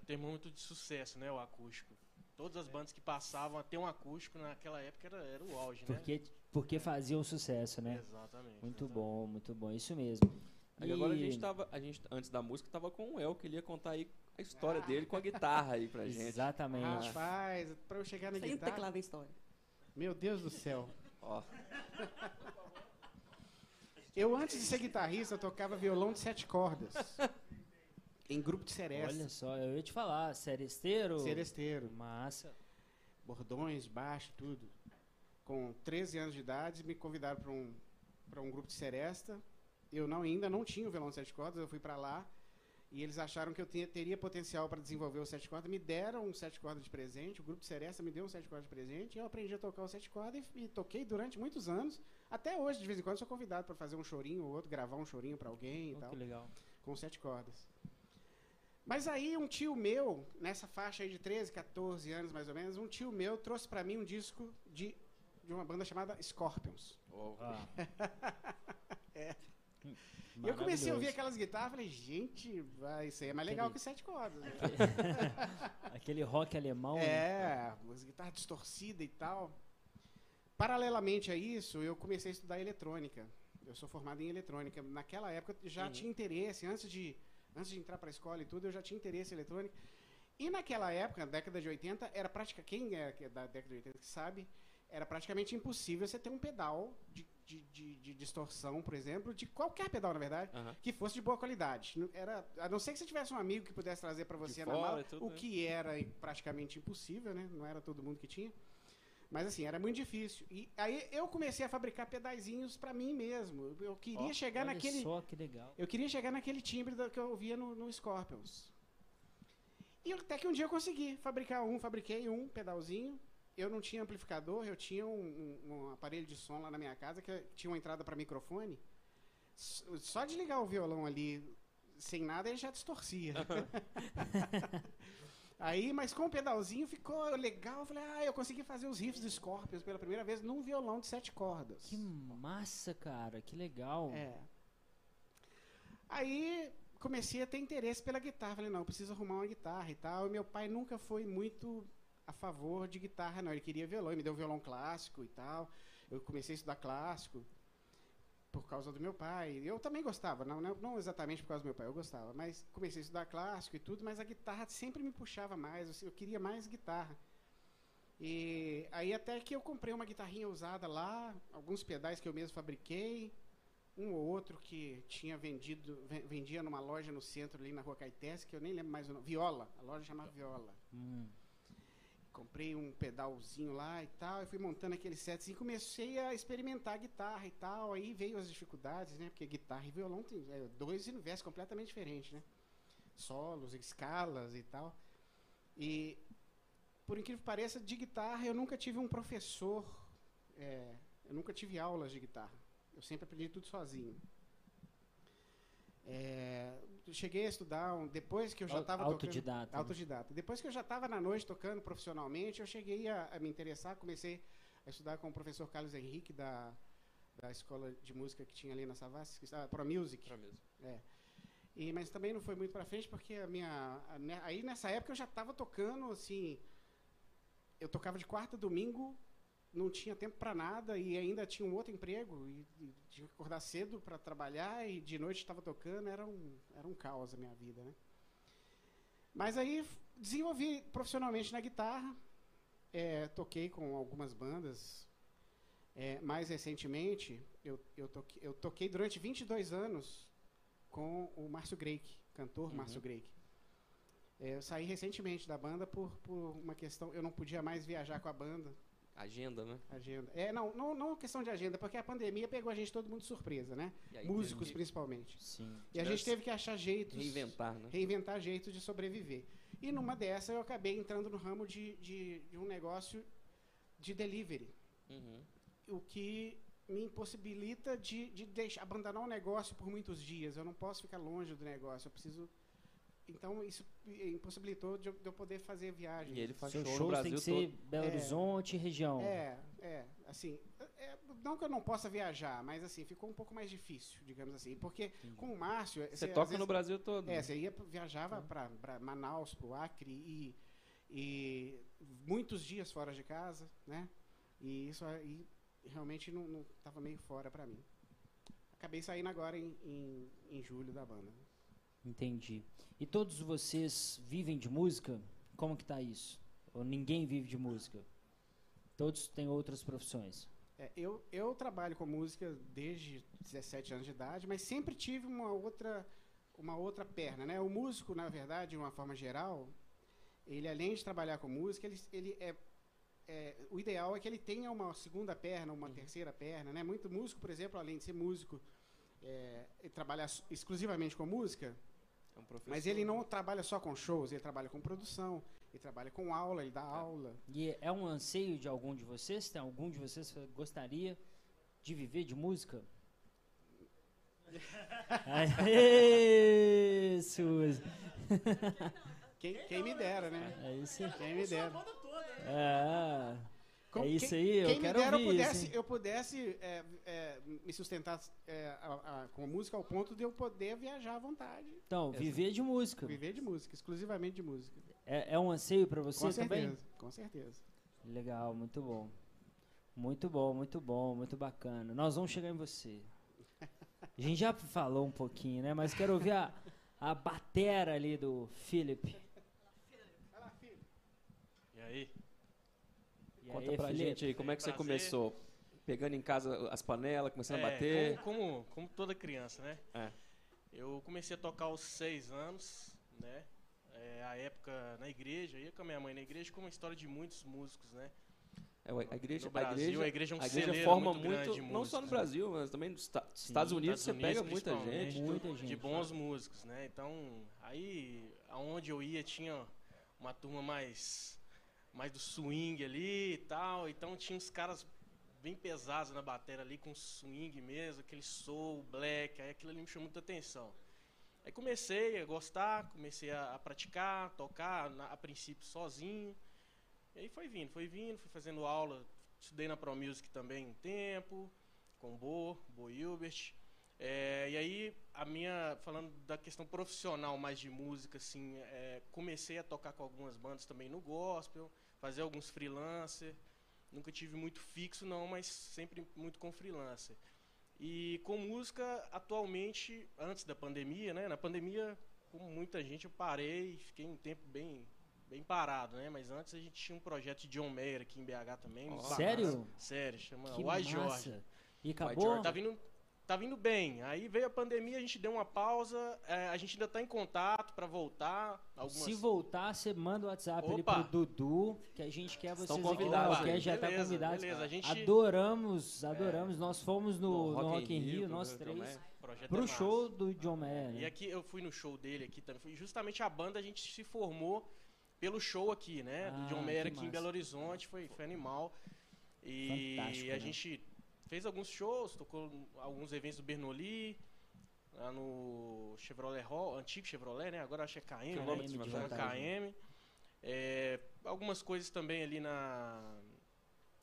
Era termômetro de sucesso, né? O acústico. Todas as bandas que passavam a ter um acústico naquela época era, era o auge, né? Porque, porque faziam sucesso, né? Exatamente. Muito exatamente. bom, muito bom. Isso mesmo. Aí agora a E- gente tava. A gente, antes da música, tava com o El, que ele ia contar aí a história dele com a guitarra aí pra gente. Exatamente. Rapaz, pra eu chegar na Sempre guitarra. teclava a história. Meu Deus do céu. Ó, Eu, antes de ser guitarrista, eu tocava violão de sete cordas. em grupo de seresta. Olha só, eu ia te falar, seresteiro. Seresteiro. Massa. Bordões, baixo, tudo. Com 13 anos de idade, me convidaram para um, pra um grupo de seresta. Eu não, ainda não tinha o violão de sete cordas, eu fui para lá. E eles acharam que eu tinha- teria potencial para desenvolver o sete cordas. Me deram um sete cordas de presente. O grupo de seresta me deu um sete cordas de presente. E eu aprendi a tocar o sete cordas e, e toquei durante muitos anos. Até hoje, de vez em quando, sou convidado para fazer um chorinho ou outro, gravar um chorinho para alguém e Oh, tal que legal. com sete cordas. Mas aí um tio meu, nessa faixa aí de 13, 14 anos mais ou menos, um tio meu trouxe pra mim um disco de, de uma banda chamada Scorpions. ó, Ah. E eu comecei a ouvir aquelas guitarras e falei, gente, vai, isso aí é mais legal Aquele- que sete cordas. né? Aquele rock alemão, né? É, as guitarras distorcidas e tal. Paralelamente a isso, eu comecei a estudar eletrônica. Eu sou formado em eletrônica. Naquela época eu já tinha interesse, antes de, antes de entrar para a escola e tudo, eu já tinha interesse em eletrônica. E naquela época, na década de 80, era prática, quem é é da década de 80 que sabe, era praticamente impossível você ter um pedal de, de, de- de distorção, por exemplo, de qualquer pedal, na verdade, Aham. que fosse de boa qualidade. Era, a não ser que você tivesse um amigo que pudesse trazer para você na fora mala, tudo, o né? que era praticamente impossível, né? Não era todo mundo que tinha. Mas assim, era muito difícil. E aí eu comecei a fabricar pedaizinhos para mim mesmo. Eu- queria Ó, chegar Olha naquele só que legal. eu queria chegar naquele timbre que eu ouvia no, no Scorpions. E até que um dia eu consegui fabricar um, fabriquei um pedalzinho. Eu não tinha amplificador, eu tinha um, um- um aparelho de som lá na minha casa que tinha uma entrada para microfone. Só de ligar o violão ali sem nada ele já distorcia. Aí, mas com o pedalzinho ficou legal. Eu falei, ah, eu consegui fazer os riffs do Scorpions pela primeira vez num violão de sete cordas. Que massa, cara. Que legal. É. Aí comecei a ter interesse pela guitarra. Falei, não, eu preciso arrumar uma guitarra e tal. E meu pai nunca foi muito a favor de guitarra, não. Ele queria violão, ele me deu um violão clássico e tal. Eu comecei a estudar clássico por causa do meu pai. Eu também gostava, não, não, exatamente por causa do meu pai, eu gostava, mas comecei a estudar clássico e tudo, mas a guitarra sempre me puxava mais, eu, eu queria mais guitarra. E aí até que eu comprei uma guitarrinha usada lá, alguns pedais que eu mesmo fabriquei, um ou outro que tinha vendido, ven- vendia numa loja no centro ali na rua Caetés, que eu nem lembro mais o nome, Viola, a loja chamava Viola. Hum. Comprei um pedalzinho lá e tal, e fui montando aquele sets e comecei a experimentar guitarra e tal. Aí veio as dificuldades, né? Porque guitarra e violão tem é, dois universos completamente diferentes, né? Solos, escalas e tal. E por incrível que pareça, de guitarra eu nunca tive um professor, é, eu nunca tive aulas de guitarra. Eu sempre aprendi tudo sozinho. É, cheguei a estudar um- depois que eu já estava autodidata, né? autodidata. Depois que eu já estava na noite tocando profissionalmente, eu cheguei a, a me interessar, comecei a estudar com o professor Carlos Henrique da, da escola de música que tinha ali na Savassi, que- ah, Pro Music. Pra mesmo. E, mas também não foi muito pra frente, porque a minha. a ne- aí nessa época eu já estava tocando, assim. Eu tocava de quarta a domingo, não tinha tempo para nada e ainda tinha um outro emprego. E, e tinha que acordar cedo para trabalhar e de noite estava tocando, era um, era um caos a minha vida, né? Mas aí desenvolvi profissionalmente na guitarra, é, toquei com algumas bandas. É, mais recentemente, eu, eu, toquei, eu toquei durante 22 anos com o Márcio Greik, cantor Uhum. Márcio Greik. É, eu saí recentemente da banda por, por uma questão, eu não podia mais viajar com a banda, Agenda, né? agenda. É, não, não, não questão de agenda, porque a pandemia pegou a gente todo mundo de surpresa, né? Aí Músicos teve principalmente. Sim. E a gente teve que achar que jeitos, Reinventar, né? reinventar jeitos de sobreviver. E numa dessa eu acabei entrando no ramo de, de, de um negócio de delivery Uhum. o que me impossibilita de, de deixar, abandonar o negócio por muitos dias. Eu não posso ficar longe do negócio. Eu preciso. Então, isso impossibilitou de eu, de eu poder fazer viagens. E ele faz Seus show no shows Brasil tem que ser todo. Belo É. Horizonte e região. É, é, assim, é, não que eu não possa viajar, mas assim, ficou um pouco mais difícil, digamos assim, porque com o Márcio, Você às toca vezes- no Brasil todo. É, né? você ia, viajava para Manaus, para o Acre e, e muitos dias fora de casa, né? E isso aí realmente não estava meio fora para mim. Acabei saindo agora em, em, em julho da banda. Entendi. E todos vocês vivem de música? Como que tá isso? Ou ninguém vive de música? Todos têm outras profissões? É, eu, eu trabalho com música desde 17 anos de idade, mas sempre tive uma outra, uma outra perna. Né? O músico, na verdade, de uma forma geral, ele além de trabalhar com música, ele, ele é, é, o ideal é que ele tenha uma segunda perna, uma terceira perna. Né? Muito músico, por exemplo, além de ser músico, é, ele trabalha s- exclusivamente com música, É um professor. mas ele não trabalha só com shows, ele trabalha com produção, ele trabalha com aula, ele dá aula. E é um anseio de algum de vocês? Tem algum de vocês que gostaria de viver de música? Aê, Suzy. Quem, quem me dera, né? É isso aí. Quem me dera. É, Com- é isso quem- aí, eu quem quero me dera ouvir eu isso, pudesse, hein? eu pudesse é, é, me sustentar é, a- a- com a música ao ponto de eu poder viajar à vontade. Então, viver de música. Viver de música, exclusivamente de música. É, é um anseio para você com também? certeza, com certeza. Legal, muito bom. Muito bom, muito bom, muito bacana. Nós vamos chegar em você. A gente já falou um pouquinho, né? Mas quero ouvir a, a batera ali do Philip. E aí? E Conta aí, pra Felipe? gente aí, como é que você Prazer. começou? Pegando em casa as panelas, começando a É, bater. Como, como, como toda criança, né? É. Eu comecei a tocar aos seis anos, né? É, a época na igreja, ia com a minha mãe na igreja, como a história de muitos músicos, né? É, a igreja, No Brasil, a igreja, a igreja é um a igreja forma muito muito, de não só no músicos, Brasil, mas também nos Sim, Estados Unidos, Estados você pega Unidos, muita principalmente. gente. Muita de gente. bons músicos, né? Então, aí, aonde eu ia, tinha uma turma mais, mais do swing ali e tal. Então, tinha uns caras bem pesados na bateria ali, com swing mesmo, aquele soul, black. Aí aquilo ali me chamou muita atenção. Aí comecei a gostar, comecei a, a praticar, tocar, na- a princípio sozinho. E aí foi vindo, foi vindo, fui fazendo aula. Estudei na Pro Music também um tempo, com o Bo, Bo Hilbert. É, e aí, a minha, falando da questão profissional mais de música, assim, é, comecei a tocar com algumas bandas também no gospel, fazer alguns freelancer. Nunca tive muito fixo, não, mas sempre muito com freelancer. E com música, atualmente, antes da pandemia, né? Na pandemia, como muita gente, eu parei fiquei um tempo bem, bem parado, né? Mas antes a gente tinha um projeto de John Mayer aqui em BH também. muito Sério? Sério, chama Que Why George. E acabou? Tá vindo, tá vindo bem. Aí veio a pandemia, a gente deu uma pausa. é, a gente ainda tá em contato para voltar. Algumas... Se voltar, você manda o WhatsApp ali pro Dudu, que a gente quer vocês Estão aqui no convidados podcast, já tá Beleza, convidado. beleza, a gente- Adoramos, adoramos. Nós fomos no, no No Rock, in Rio, com nós três, projeto é pro massa. show do John Mayer. E né? aqui eu fui no show dele aqui também. Justamente a banda a gente se formou pelo show aqui, né? do Ah, John Mayer aqui em massa. Belo Horizonte, foi, foi animal. E Fantástico, a né? gente fez alguns shows, tocou alguns eventos do Bernoulli, lá no Chevrolet Hall, antigo Chevrolet, né? Agora acho que é KM, né? De. KM. É, algumas coisas também ali na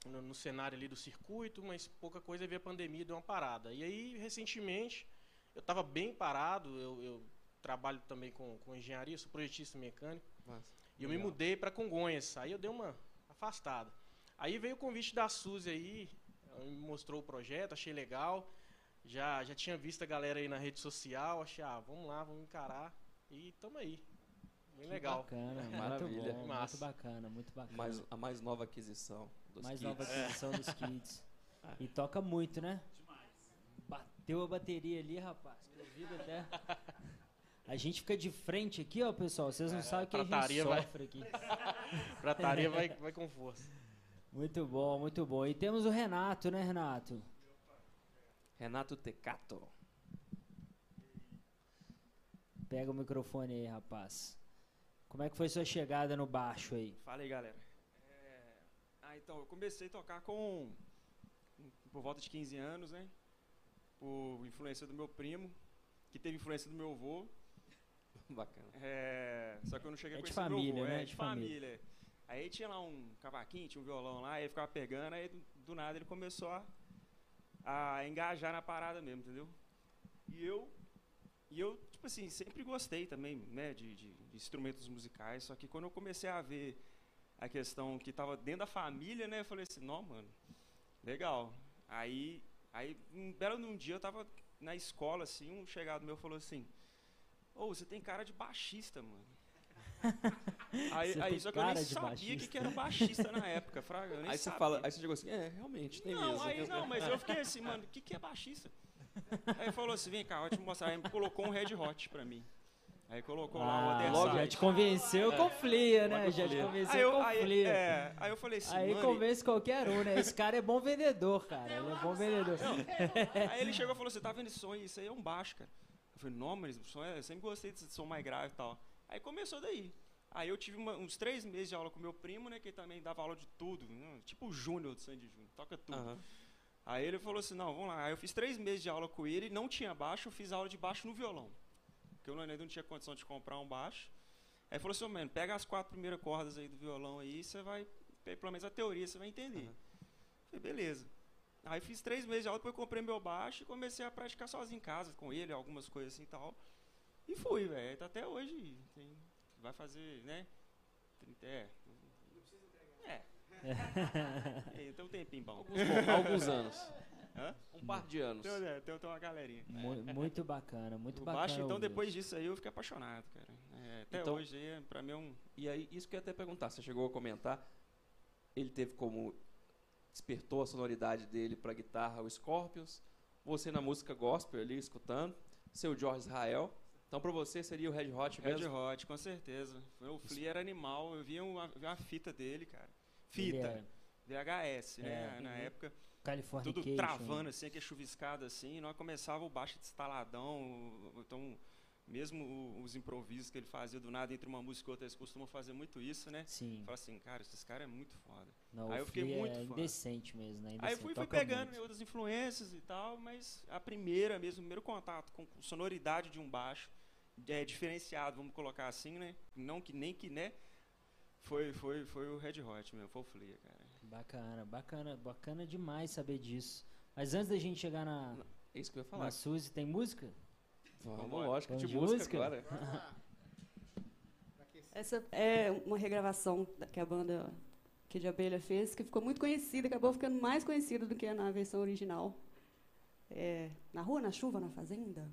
no, no cenário ali do circuito, mas pouca coisa veio a pandemia e deu uma parada. E aí, recentemente, eu estava bem parado, eu, eu trabalho também com, com engenharia, sou projetista mecânico, Massa. e eu me Legal. mudei para Congonhas, aí eu dei uma afastada. Aí veio o convite da Suzy aí, me mostrou o projeto, achei legal, já, já tinha visto a galera aí na rede social, achei, ah, vamos lá, vamos encarar, e tamo aí. Bem Que legal. Bacana, muito Maravilha. bom, muito bacana, muito bacana. Mais, a mais nova aquisição dos Mais kits. nova aquisição dos kits. E toca muito, né? Bateu a bateria ali, rapaz. Que ouvido até. A gente fica de frente aqui, ó, pessoal. Vocês não sabem o que a gente vai- sofre aqui. Prataria vai, vai com força. Muito bom, muito bom. E temos o Renato, né, Renato? Renato Tecato. Pega o microfone aí, rapaz. Como é que foi sua chegada no baixo aí? Fala aí, galera. É, Ah, então, eu comecei a tocar com. por volta de 15 anos, né? Por influência do meu primo, que teve influência do meu avô. Bacana. É, Só que eu não cheguei É a de conhecer família, meu avô. né? É, De de família. Aí tinha lá um cavaquinho, tinha um violão lá, ele ficava pegando, aí do, do nada ele começou a, a engajar na parada mesmo, entendeu? E eu, e eu, tipo assim, sempre gostei também, né, de, de- de instrumentos musicais, só que quando eu comecei a ver a questão que estava dentro da família, né, eu falei assim, não, mano, legal. Aí, aí um belo num dia eu tava na escola, assim, um chegado meu falou assim, ô, você tem cara de baixista, mano. Aí, Você aí só que eu nem sabia baixista. que, que era baixista na época, fraga, eu nem Aí você fala, aí você chegou assim, é, realmente, tem Não, mesmo. aí não, mas eu fiquei assim, mano, o que, que é baixista? Aí ele falou assim, vem cá, eu vou te mostrar. Aí colocou um Red Hot pra mim. Aí colocou lá o Ah, Other já Side. te convenceu com flia, né? com Já te convenceu eu, com flia. é, aí eu falei assim, Aí convence qualquer um, né? Esse cara é bom vendedor, cara. Ele é bom vendedor. Aí ele chegou e falou: Você tá vendo esse som? Isso aí é um baixo, cara. Eu falei: Não, mas o som é, eu sempre gostei desse som mais grave e tal. Aí começou daí. Aí eu tive uma- uns três meses de aula com meu primo, né? Que também dava aula de tudo. né, Tipo o Júnior do Sandy Júnior, toca tudo. Aham. Aí ele falou assim: Não, vamos lá. Aí eu fiz três meses de aula com ele, não tinha baixo, eu fiz aula de baixo no violão. Porque eu não tinha condição de comprar um baixo. Aí ele falou assim: "Ô, mano, pega as quatro primeiras cordas aí do violão aí, você vai, pelo menos a teoria, você vai entender. Aham. Falei, beleza. Aí fiz três meses de aula, depois comprei meu baixo e comecei a praticar sozinho em casa, com ele, algumas coisas assim e tal. E fui, velho. Tá até hoje. tem- vai fazer, né? trinta- É. É. É, Tem um tempinho bom. Alguns, bom, alguns anos. Hã? Um par de anos. Tem, é, tem, tem uma galerinha. Mu- Muito bacana, muito o bacana. baixo, então, depois disso aí, eu fiquei apaixonado, cara. É, até Então- hoje, é, pra mim, é um... E aí, isso que eu ia até perguntar, você chegou a comentar, ele teve como, despertou a sonoridade dele pra guitarra o Scorpions, você na música gospel ali, escutando, seu George Israel, então pra você seria o Red Hot Red mesmo? Hot, com certeza. O Flea era animal, eu via uma, via uma fita dele, cara. Fita, é VHS, né? É. Na Uhum. época, Californication. tudo travando, assim, aquele chuviscado, assim, e nós começava o baixo instaladão, então, mesmo os improvisos que ele fazia do nada entre uma música e outra, eles costumam fazer muito isso, né? Sim. Fala assim, cara, esses caras é muito foda. Não, Aí o eu fiquei Flea muito é fã. indecente mesmo, né? Aí eu Indecente, fui, fui toca pegando muito. né, outras influências e tal, mas a primeira mesmo, o primeiro contato com sonoridade de um baixo é diferenciado, vamos colocar assim, né? Não que nem que, né? Foi, foi, foi o Red Hot mesmo, foi o Flea, cara. Bacana, bacana, bacana demais saber disso. Mas antes da gente chegar na, É isso que eu ia falar. na Suzy, tem música? Vamos, Vambora. lógico, Vamos de, de música, música? agora. Essa é uma regravação que a banda que de Abelha fez, que ficou muito conhecida, acabou ficando mais conhecida do que na versão original. É, na rua, na chuva, na fazenda.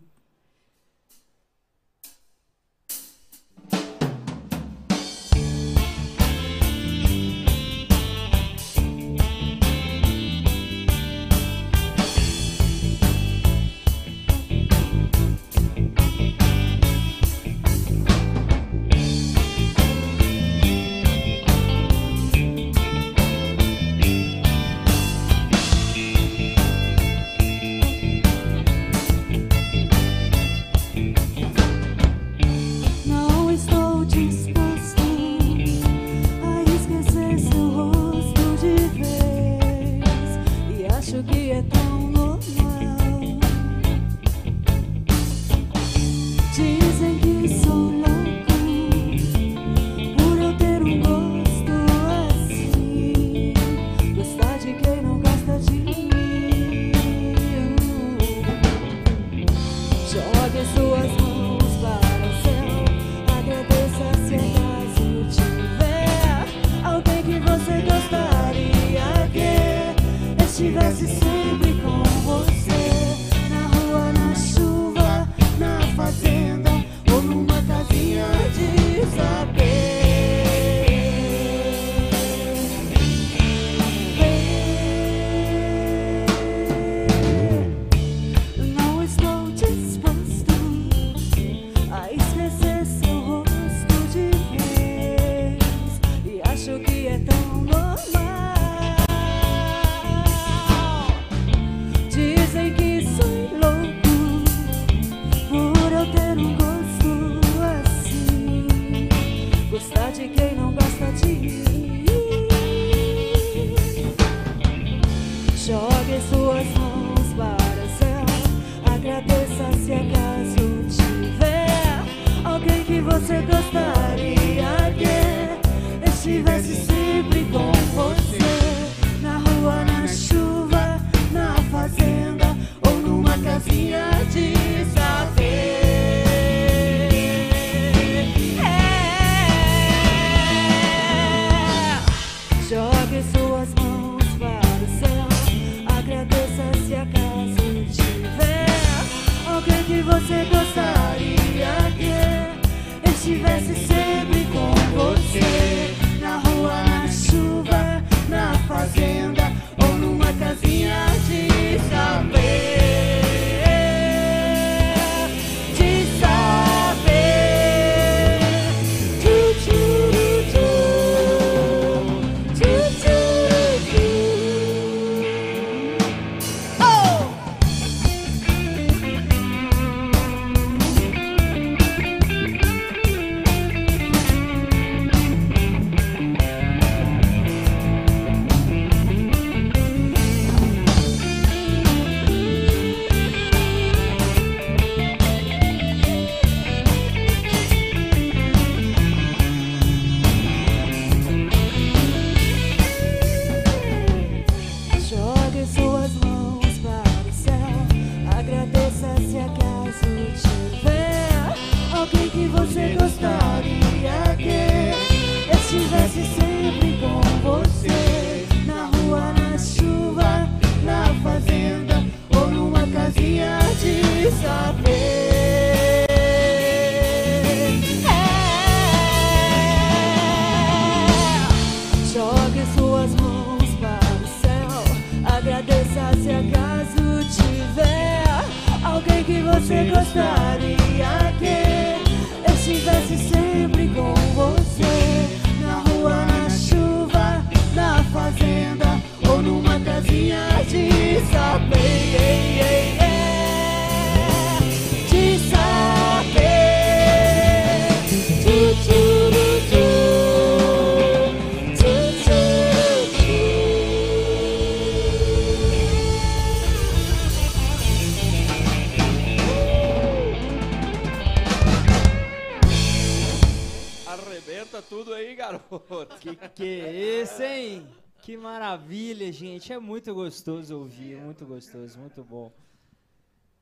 É muito gostoso ouvir, muito gostoso, muito bom.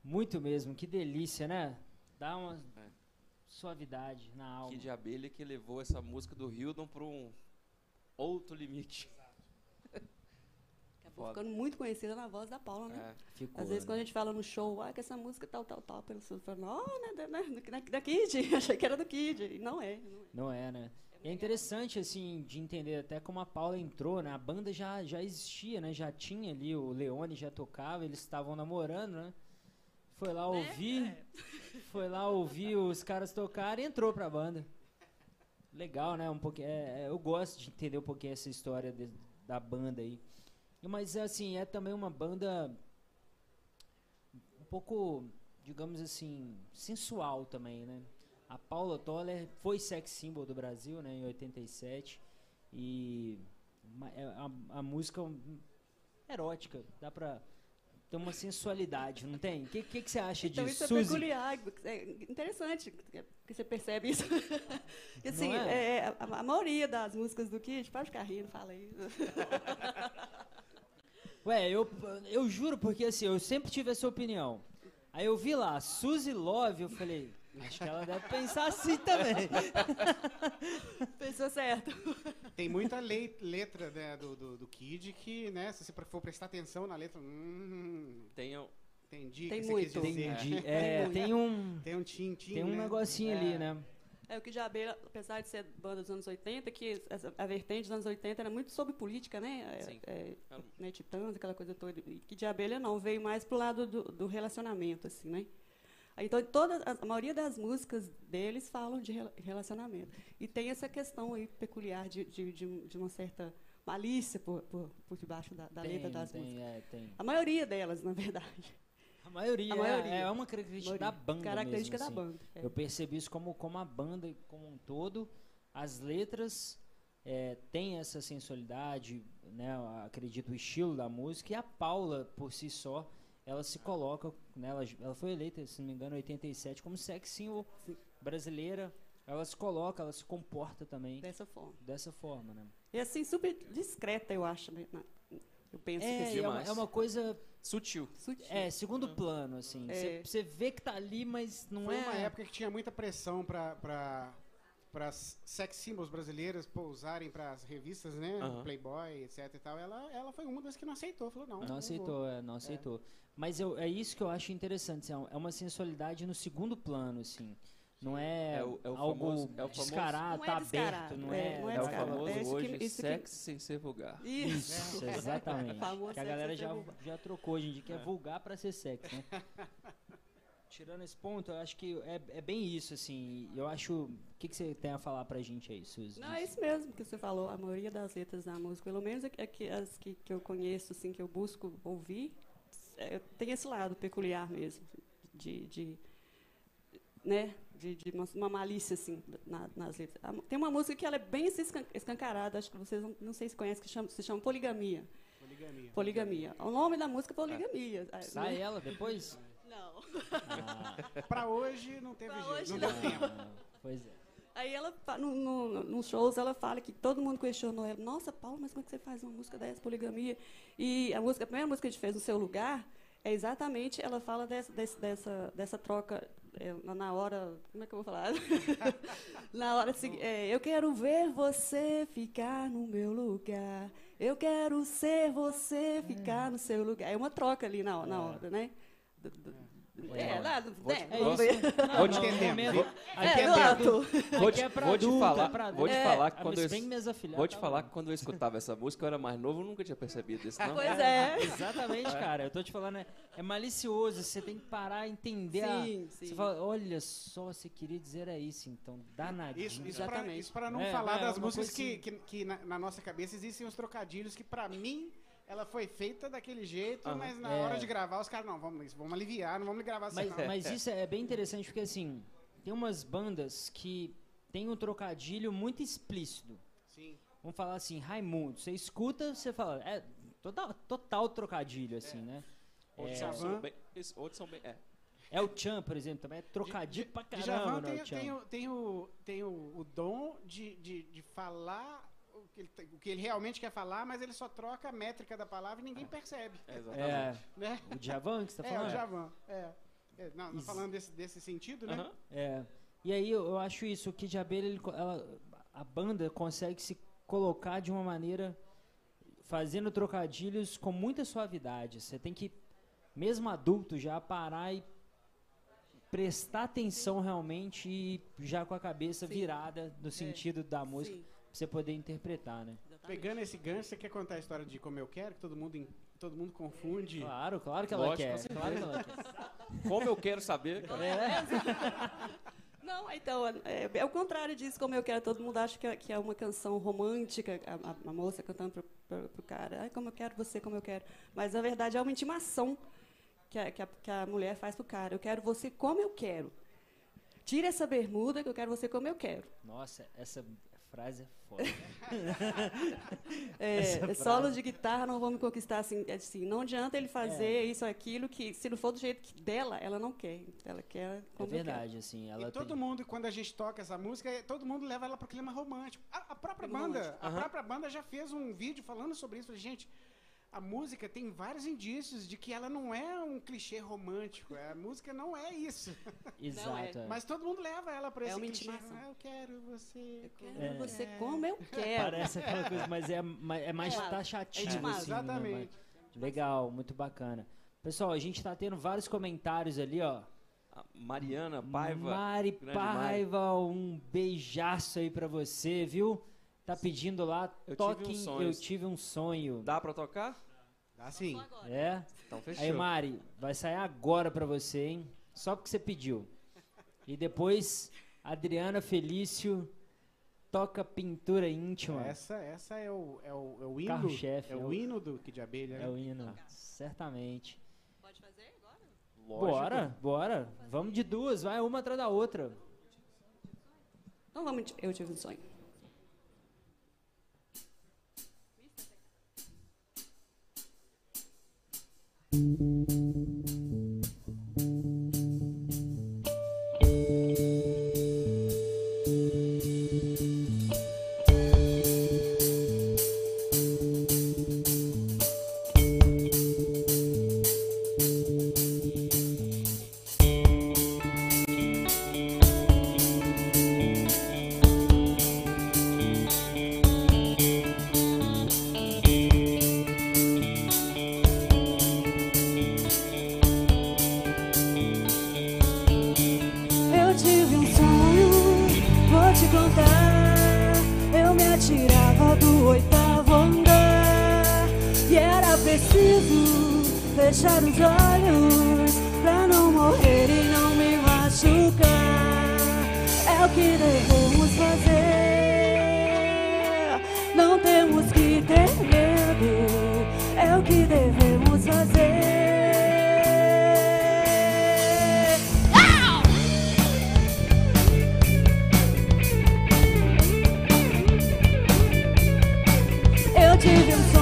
Muito mesmo, que delícia, né? Dá uma É. suavidade na alma. Que de abelha que levou essa música do Hildon para um outro limite. Acabou Foda. ficando muito conhecida na voz da Paula, né? É. Ficou, Às vezes, né? quando a gente fala no show, ah, que essa música tal, tal, tal, pelo sul, fala, não, né, da, né, da, da Kid, achei que era do Kid. E não é, não é. Não é, né? E é interessante, assim, de entender até como a Paula entrou, né? A banda já, já existia, né? Já tinha ali, o Leone já tocava, eles estavam namorando, né? Foi lá ouvir, foi lá ouvir os caras tocarem e entrou pra banda. Legal, né? Um pouquinho, é, é, eu gosto de entender um pouquinho essa história de- da banda aí. Mas, assim, é também uma banda um pouco, digamos assim, sensual também, né? A Paula Toller foi sex symbol do Brasil, né, em 87. E ma- é a, a música um- erótica, dá pra ter uma sensualidade, não tem? O que, que, que você acha Então disso, isso é Suzy? peculiar, é interessante que você percebe isso. Que, assim, é? é, a, a maioria das músicas do Kid, pode ficar rindo, fala aí. Ué, eu, eu juro, porque assim, eu sempre tive essa opinião. Aí eu vi lá, Suzy Love, eu falei, acho que ela deve pensar assim também. Pensou certo. Tem muita lei- letra né, do, do, do Kid que, né, se você for prestar atenção na letra, hum, Tenha entendi o Tem que você muito. quis dizer. Entendi. É, tem um, Tem um tim-tim, tem um né? negocinho É. ali, né? É o que de abelha, apesar de ser banda dos anos 80, que a vertente dos anos 80 era muito sobre política, né? É, Sim. é, Era- né, Titãs, aquela coisa toda. E que de abelha não, veio mais pro lado do, do relacionamento, assim, né? Então, toda, a, maioria das músicas deles falam de rela- relacionamento. E tem essa questão aí peculiar de, de, de, uma certa malícia por, por, por debaixo da, da tem, letra das tem, músicas. é, tem. A maioria delas, na verdade. A maioria, A maioria. É, é uma característica da banda Característica mesmo, da assim. banda. é. Eu percebi isso como, como a banda como um todo, as letras é, têm essa sensualidade, né? Acredito o estilo da música e a Paula por si só, ela se coloca, né? Ela, ela foi eleita, se não me engano, em 87 como sex symbol brasileira. Ela se coloca, ela se comporta também Dessa forma. dessa forma, né? E assim, super discreta, eu acho. Né? Eu penso É, que é, uma, demais. é uma coisa, sutil. sutil. é, segundo plano, assim. É. Você vê que tá ali, mas não Foi é... uma época que tinha muita pressão para para as sex symbols brasileiras pousarem para as revistas, né? Aham. Playboy, etc e tal. Ela, ela foi uma das que não aceitou. Falou, não. Não vou. aceitou, é, não aceitou. Mas eu, é isso que eu acho interessante, assim, é uma sensualidade no segundo plano, assim. Não é, É o- é o algo famoso- é o famoso- descarado, Não é tá descarado, aberto, não é, é... não é É o famoso É que- hoje, que- sexo sem ser vulgar. Isso. Isso, exatamente. Que a galera já, já trocou hoje em dia, que é, vulgar pra ser sexo, né? Tirando esse ponto, eu acho que é, é bem isso, assim. Eu acho... O que, que você tem a falar pra gente aí, Suzy? Não, é isso mesmo que você falou. A maioria das letras da música, pelo menos é que- é as que, que eu conheço, assim, que eu busco ouvir, é, tem esse lado peculiar mesmo, de, de né, de, de uma, uma malícia assim na- nas letras. Tem uma música que ela é bem assim, escan- escancarada, acho que vocês não, não sei se conhecem, que chama, se chama Poligamia. Poligamia. Poligamia. O nome da música é Poligamia. Ah, Sai né? ela depois? Não. Ah, Para hoje não teve Pra jeito, hoje não não. deu tempo. pois é. Aí ela, no, no, nos shows, ela fala que todo mundo questionou ela. Nossa, Paulo, mas como é que você faz uma música dessa, poligamia? E a, música, a primeira música que a gente fez no seu lugar é exatamente, ela fala dessa, dessa, dessa troca é, na- na hora. Como é que eu vou falar? na hora seguinte. É, eu quero ver você ficar no meu lugar. Eu quero ser você ficar no seu lugar. É uma troca ali na, na hora, né? É, te- né, É Vou te entender. Vou- É, é pra te, é pra vou te falar, é pra vou te falar É, que quando eu, vou te falar que quando eu escutava essa música, eu era mais novo, eu nunca tinha percebido isso, não. Pois é. Exatamente, cara. Eu tô te falando, é, é malicioso. Você tem que parar e entender. a- Sim, sim. Você fala, olha só, você queria dizer era isso, então. Danadinho. Isso, isso, pra, Exatamente. isso pra não É, falar é, das músicas que, assim. que, que na, na nossa cabeça existem os trocadilhos que pra mim ela foi feita daquele jeito, mas na É. hora de gravar os caras, não, vamos, vamos aliviar, não vamos gravar assim Mas, não. mas isso é bem interessante porque, assim, tem umas bandas que tem um trocadilho muito explícito. Sim. Vamos falar assim, Raimundo. Você escuta, você fala, é total, total trocadilho, assim, né? Outros É. são bem, outros são bem, é. É o Chan, por exemplo, também é trocadilho pra Djavan caramba, né, tem, tem, o, tem, o, tem o, o dom de, de, de falar que, ele, o que ele realmente quer falar, mas ele só troca a métrica da palavra e ninguém percebe. É, exatamente. É, Né? o Djavan que você tá É, falando? o Javan. É. É, não, não Isso. falando desse, desse sentido, né? É. E aí eu, eu acho isso, o Kid Abelha, ele ela- a banda consegue se colocar de uma maneira fazendo trocadilhos com muita suavidade. Você tem que, mesmo adulto, já parar e prestar atenção realmente e já com a cabeça Sim. virada no sentido da música Sim, você poder interpretar, né? exatamente. Pegando esse gancho, você quer contar a história de como eu quero, que todo mundo, todo mundo confunde. Claro, claro que ela Lógico, quer. Claro que ela quer. Como eu quero saber, cara. É, Não, então, é, é o contrário disso, como eu quero. Todo mundo acha que é, que é uma canção romântica, a, a- a moça cantando pro, pro, pro cara, Ai, como eu quero você, como eu quero. Mas, na verdade, é uma intimação que a, que, a, que a mulher faz pro cara. Eu quero você como eu quero. Tira essa bermuda que eu quero você como eu quero. Nossa, essa frase é foda. É, é solo de guitarra não vão me conquistar assim, é assim. Não adianta ele fazer isso ou aquilo que, se não for do jeito que dela, ela não quer. Ela quer É como quero. verdade, assim. Ela E todo tem- mundo, quando a gente toca essa música, é- todo mundo leva ela pro clima romântico. A, a própria Clima banda, romântico. a Aham. própria banda já fez um vídeo falando sobre isso. Falei, gente, a música tem vários indícios de que ela não é um clichê romântico. A música não é isso. Exato. é. Mas todo mundo leva ela pra É esse uma clichê. intimação. Ah, eu quero você. Eu como quero É. você como eu quero. Parece aquela coisa, mas é, é mais É, taxativo, é demais. assim, né, Exatamente. mas- Legal, muito bacana. Pessoal, a gente tá tendo vários comentários ali, ó. A Mariana Paiva. Mari grande Mari. Paiva, um beijaço aí pra você, viu? Tá pedindo lá, Eu tive toquem, uns sonhos. eu tive um sonho. Dá pra tocar? Dá sim. É? Então fechou. Aí, Mari, vai sair agora pra você, hein? Só porque você pediu. E depois, Adriana Felício toca pintura íntima. Essa, essa é o, é o, é o hino. Carro-chefe, É é o o- hino do Kid Abelha. né? É o hino, certamente. Pode fazer agora? Lógico. Bora, bora. Vamos de duas, vai uma atrás da outra. Então vamos, eu tive um sonho. Eu tive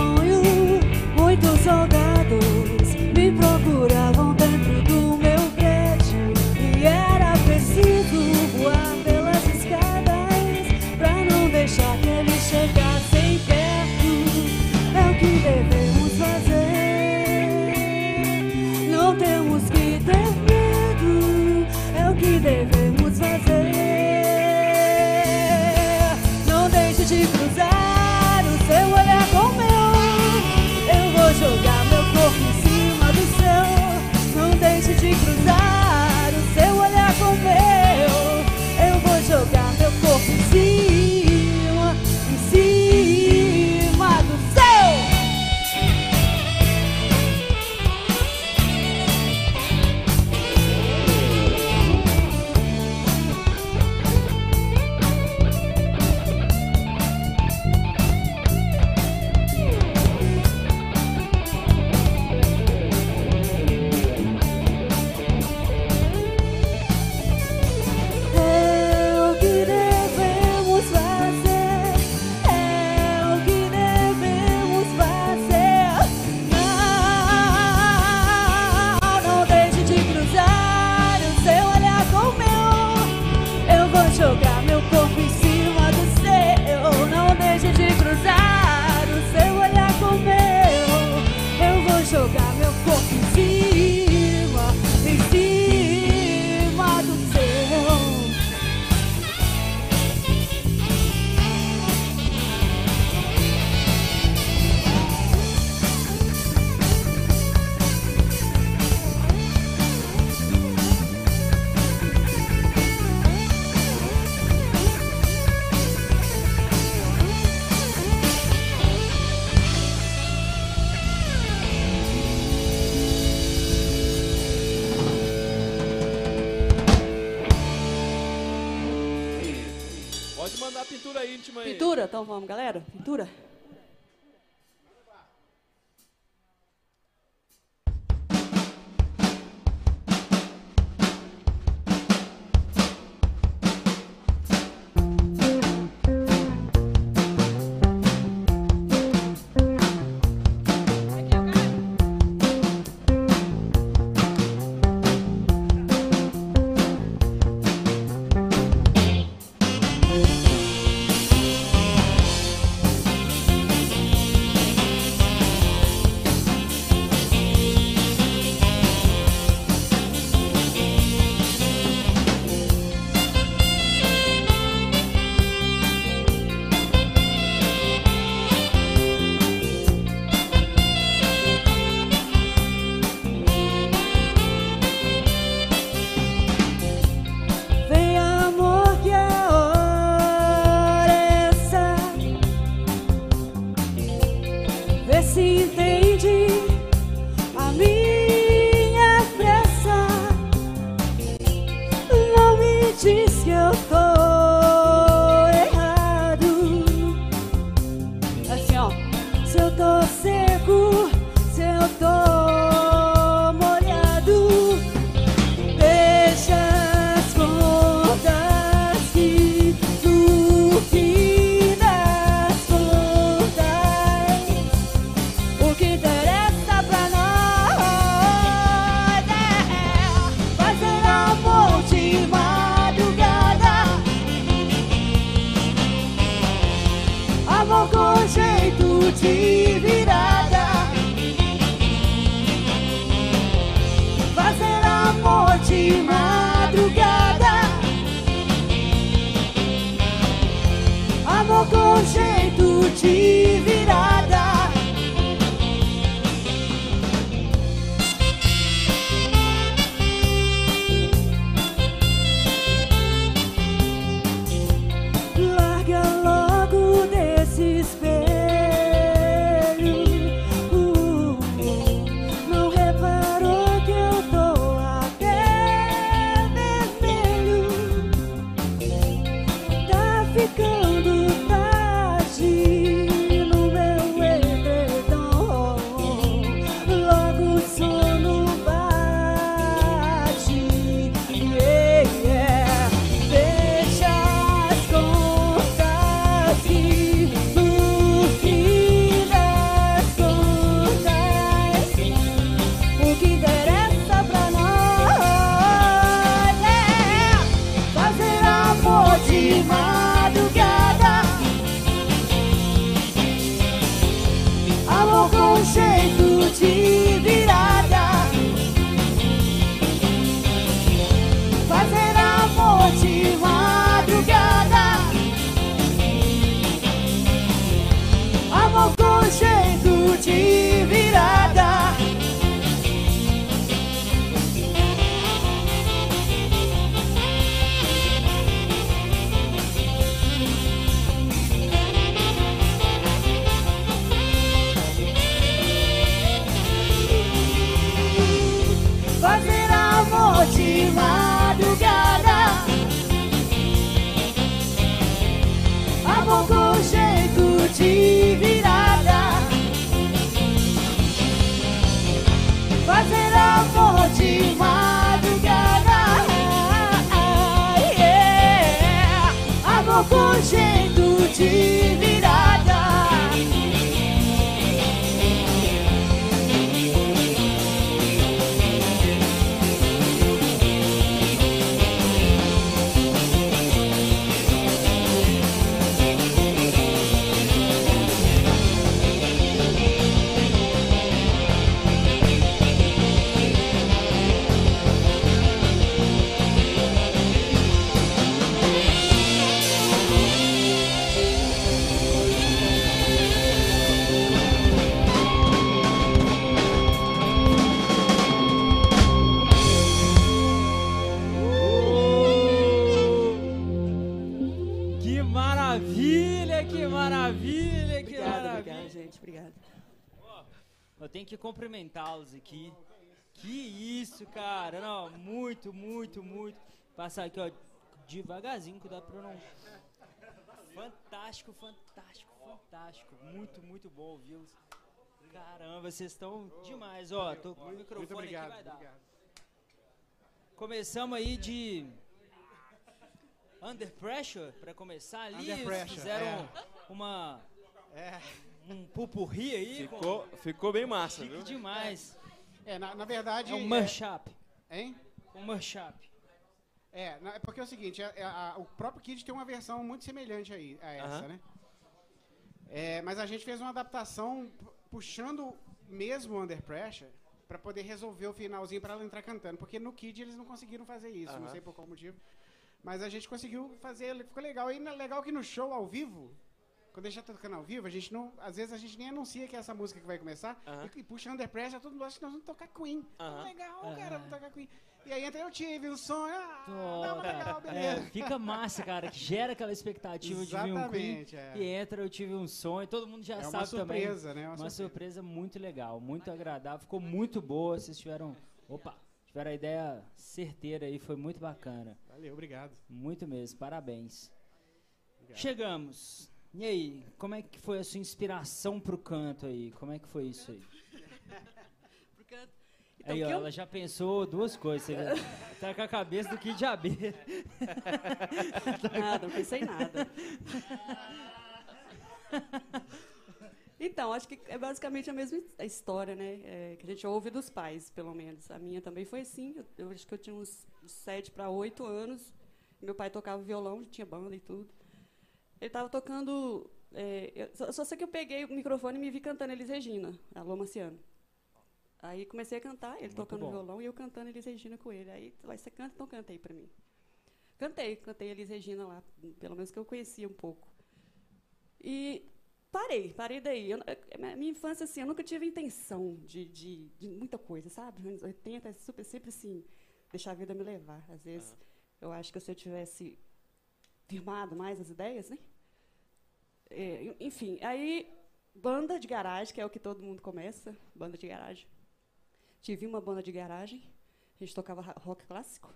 Passar aqui, ó, devagarzinho, que dá pra não. Fantástico, fantástico, fantástico. Muito, muito bom ouvi-los. Caramba, vocês estão demais. Ó, tô com o microfone Muito obrigado. aqui, vai dar. obrigado. Começamos aí de Under Pressure para começar ali. Under Pressure, fizeram é. uma É, um pupurri aí. com- Ficou, ficou bem massa, chique viu? demais. é na, na verdade. É um é- mashup. hein? Um mashup. É, é porque é o seguinte, é- é a- o próprio Kid tem uma versão muito semelhante aí, a essa, Aham. né? É, mas a gente fez uma adaptação pu- puxando mesmo o Under Pressure pra poder resolver o finalzinho pra ela entrar cantando, porque no Kid eles não conseguiram fazer isso, não Aham. sei por qual motivo. Mas a gente conseguiu fazer, ficou legal. E legal que no show ao vivo, quando a gente tá tocando ao vivo, a gente não, às vezes a gente nem anuncia que é essa música que vai começar, e, e puxa Under Pressure, todo mundo acha que nós vamos tocar Queen. Aham. Legal, cara, vamos tocar Queen. E aí entra eu tive um sonho, ah, não, legal, é, beleza. fica massa, cara, que gera aquela expectativa de ver um Queen. Exatamente, é. E entra, eu tive um sonho, todo mundo já É sabe uma surpresa, também. né? Uma, Uma surpresa. muito legal, muito agradável, ficou muito boa. Vocês tiveram. Opa! Tiveram a ideia certeira aí, foi muito bacana. Valeu, obrigado. Muito mesmo, parabéns. Obrigado. Chegamos. E aí, como é que foi a sua inspiração pro canto aí? Como é que foi isso aí? Então, aí, ó, eu- ela já pensou duas coisas. Você tá com a cabeça do Kid abelha. Nada, não pensei nada. Então, acho que é basicamente a mesma his- a história, né? é, que a gente ouve dos pais, pelo menos. A minha também foi assim. Eu, eu acho que eu tinha uns sete para oito anos. Meu pai tocava violão, tinha banda e tudo. Ele estava tocando. é, eu só, só sei que eu peguei o microfone e me vi cantando Elis Regina, Alô Marciano. Aí comecei a cantar, ele Muito tocando bom. violão e eu cantando Elis Regina com ele. Aí, você canta? Então canta aí para mim. Cantei, cantei Elis Regina lá, pelo menos que eu conhecia um pouco. E parei, parei daí. Eu, minha infância, assim, eu nunca tive intenção de, de, de muita coisa, sabe? Anos 80 é super, sempre assim, deixar a vida me levar. Às vezes, eu acho que se eu tivesse firmado mais as ideias, né? É, enfim, aí, banda de garagem, que é o que todo mundo começa, banda de garagem. Tive uma banda de garagem, a gente tocava rock clássico,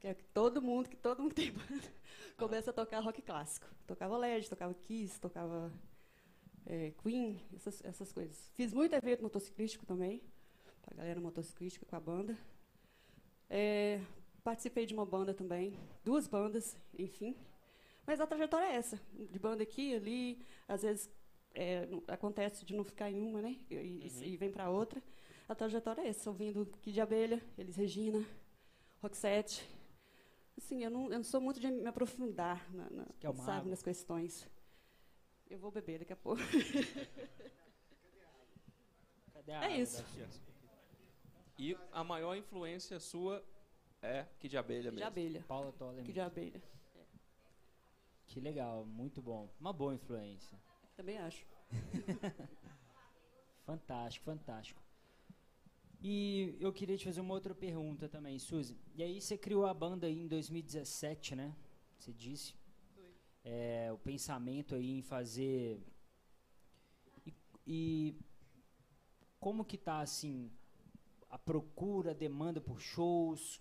que é todo mundo, que todo mundo tem banda, começa a tocar rock clássico. Tocava LED, tocava Kiss, tocava é, Queen, essas, essas coisas. Fiz muito evento motociclístico também, com a galera motociclística, com a banda. É, participei de uma banda também, duas bandas, enfim. Mas a trajetória é essa, de banda aqui, ali, às vezes é, acontece de não ficar em uma, né? E, e- e vem para outra. A trajetória é essa, ouvindo Kid de Abelha, Elis Regina, Roxette. Assim, eu não, eu não sou muito de me aprofundar na, na- uma sabe, água? nas questões. Eu vou beber daqui a pouco. Cadê a É isso. E a maior influência sua é que de abelha Kid de mesmo. Abelha. Paula Toller. Kid de Abelha. Que legal, muito bom. Uma boa influência. Também acho. Fantástico, fantástico. E eu queria te fazer uma outra pergunta também, Suzy. E aí você criou a banda em 2017, né? Você disse. É, o pensamento aí em fazer. E, e como que tá assim a procura, a demanda por shows,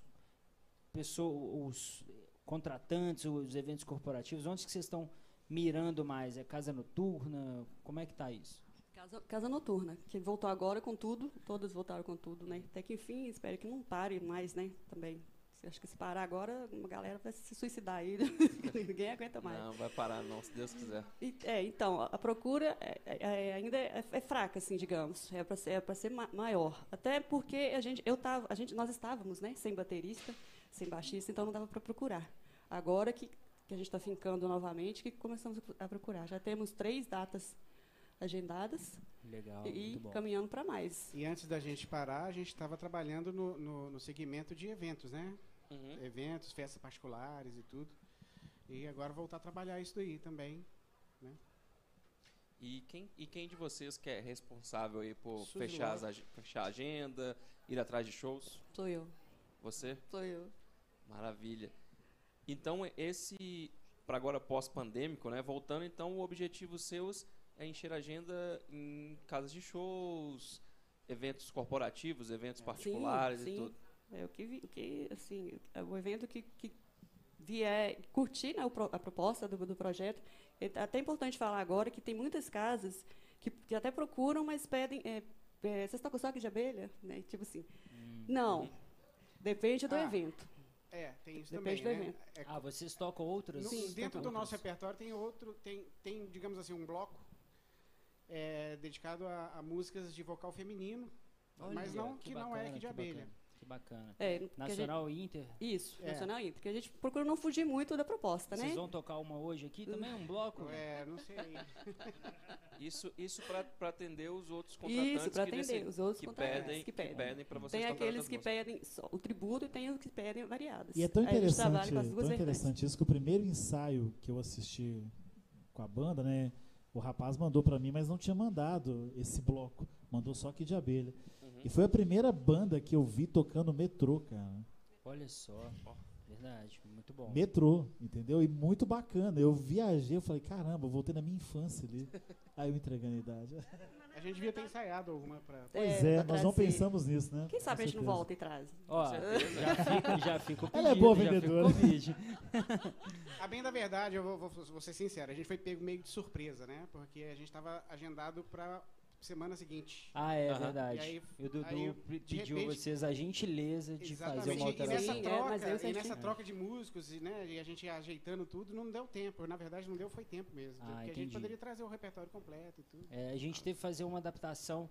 pessoa, os contratantes, os eventos corporativos, onde que vocês estão mirando mais? É casa noturna? Como é que tá isso? Casa, Casa Noturna, que voltou agora com tudo, todas voltaram com tudo, né? Até que enfim, espero que não pare mais, né? Também. Acho que se parar agora, uma galera vai se suicidar aí. Ninguém aguenta mais. Não, vai parar não, se Deus quiser. E- é, então, a, a procura é- é- é- ainda é, é fraca, assim, digamos. É para ser, é ser ma- maior. Até porque a gente, eu tava, a gente, nós estávamos, né, sem baterista, sem baixista, então não dava para procurar. Agora que, que a gente está fincando novamente, que começamos a a procurar. Já temos três datas agendadas Legal, e muito bom. caminhando para mais. E antes da gente parar, a gente estava trabalhando no, no, no segmento de eventos, né? Uhum. Eventos, festas particulares e tudo. E agora voltar a trabalhar isso daí também. E quem, e quem de vocês que é responsável aí por Suzy fechar, as, fechar a agenda, ir atrás de shows? Sou eu, Você? sou eu. Maravilha. Então, esse, para agora pós-pandêmico, né? Voltando, então, o objetivo seus é encher a agenda em casas de shows, eventos corporativos, eventos particulares sim. e tudo. É o que, vi- o que assim, é o evento que, que vier curtir né, a proposta do, do projeto, é até importante falar agora que tem muitas casas que, que até procuram, mas pedem. É, é, vocês estão com soque de abelha? Né? Tipo assim. Não. Depende do Ah, evento. É, tem isso Depende também, do né? evento. É, Ah, vocês tocam outras? no- Sim, dentro do tocam nosso repertório tem outro, tem, tem digamos assim, um bloco é, dedicado a, a músicas de vocal feminino, mas Olha, não que, não é bacana, que de abelha. bacana, Que bacana. É, que a gente- Nacional Inter. isso, É. Nacional Inter. Que a gente procura não fugir muito da proposta, né? Vocês vão tocar uma hoje aqui também? Um bloco? É, não sei. Isso, isso para atender os outros contratantes Isso, para que, atender desse- os outros que contratantes pedem, que pedem. para vocês Tem aqueles que músicas. pedem só o tributo e tem os que pedem variadas. E é tão interessante, tão vertentes. interessante isso que o primeiro ensaio que eu assisti com a banda, né? O rapaz mandou pra mim, mas não tinha mandado esse bloco. Mandou só aqui de abelha. Uhum. E foi a primeira banda que eu vi tocando metrô, cara. Olha só. Verdade, muito bom. Metrô, entendeu? E muito bacana. Eu viajei, eu falei, caramba, eu voltei na minha infância ali. Aí eu entregando a idade. A gente devia ter ensaiado alguma pra. Pois É, é, nós não pensamos nisso, né? Quem sabe a gente não volta e traz. Ó, já fica, já fica o pedido, Ela é boa vendedora. A bem da verdade, eu vou, vou- vou ser sincero, a gente foi pego meio de surpresa, né? Porque a gente estava agendado pra semana seguinte. Ah, é Aham. verdade. E aí- E o Dudu aí pediu repente- vocês a gentileza de fazer uma E nessa alteração. É, troca, mas deu e nessa troca de músicos, e, né, e a gente ajeitando tudo, não deu tempo. Na verdade, não deu, foi tempo mesmo. Ah, porque a entendi. gente poderia trazer o repertório completo e tudo. É, a gente teve que fazer uma adaptação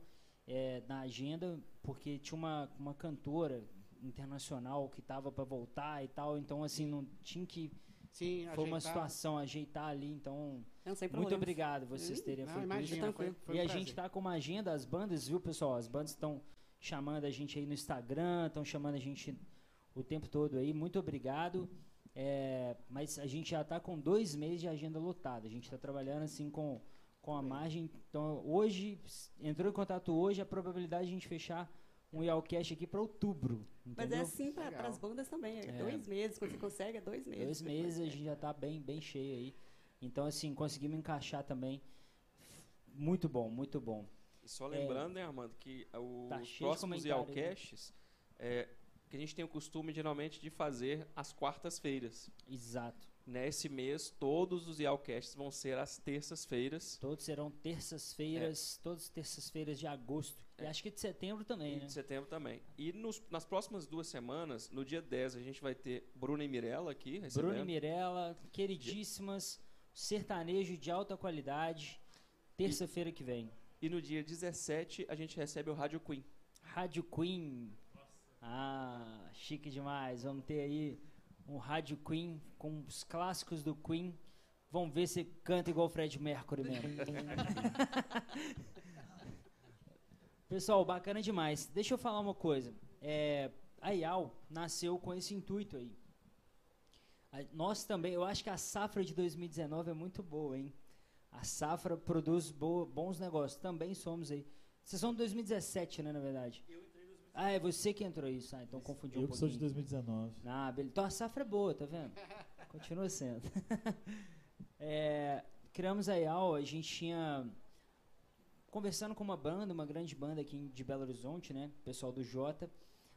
é, na agenda, porque tinha uma, uma cantora internacional que estava para voltar e tal, então assim, não tinha que. Sim, Foi uma ajeitar. situação, ajeitar ali, então. Muito obrigado vocês terem Não, feito imagina, isso. foi, tranquilo. foi e um a prazer. gente tá com uma agenda, as bandas, viu, pessoal? As bandas estão chamando a gente aí no Instagram, estão chamando a gente o tempo todo aí. Muito obrigado. É, mas a gente já tá com dois meses de agenda lotada. A gente está trabalhando assim com, com a margem. Então, hoje, entrou em contato hoje, a probabilidade de a gente fechar um Yalcast aqui para outubro. Mas é Entendeu? assim para as bandas também. É É. dois meses, quando você consegue, é dois meses. Dois meses a gente já tá bem, bem cheio aí. Então, assim, conseguimos encaixar também. Muito bom, muito bom. E só lembrando, né, Armando, que os Tá próximos. Yalcasts, é, que a gente tem o costume, geralmente, de fazer às quartas-feiras. Exato. Nesse mês, todos os Yalcasts vão ser às terças-feiras. Todos serão terças-feiras, É. todas terças-feiras de agosto. E acho que de setembro também, E né? de setembro também. E nos- nas próximas duas semanas, no dia 10, a gente vai ter Bruna e Mirella aqui recebendo. Bruno e Mirella, queridíssimas, sertanejo de alta qualidade, terça-feira que vem. E no dia 17, a gente recebe o Rádio Queen. Rádio Queen. Ah, chique demais. Vamos ter aí um Rádio Queen com os clássicos do Queen. Vamos ver se canta igual o Fred Mercury mesmo. Pessoal, bacana demais. Deixa eu falar uma coisa. É, a IAL nasceu com esse intuito aí. A- Nós também, eu acho que a safra de 2019 é muito boa, hein? A safra produz boa- bons negócios. Também somos aí. Vocês são de 2017, né, na verdade? Ah, é você que entrou isso. Ah, então confundi um Eu que sou de pouquinho. 2019. Ah, beleza. Então a safra é boa, tá vendo? Continua sendo. É, criamos a IAL, a gente tinha. Conversando com uma banda, uma grande banda aqui de Belo Horizonte, né? Pessoal do Jota.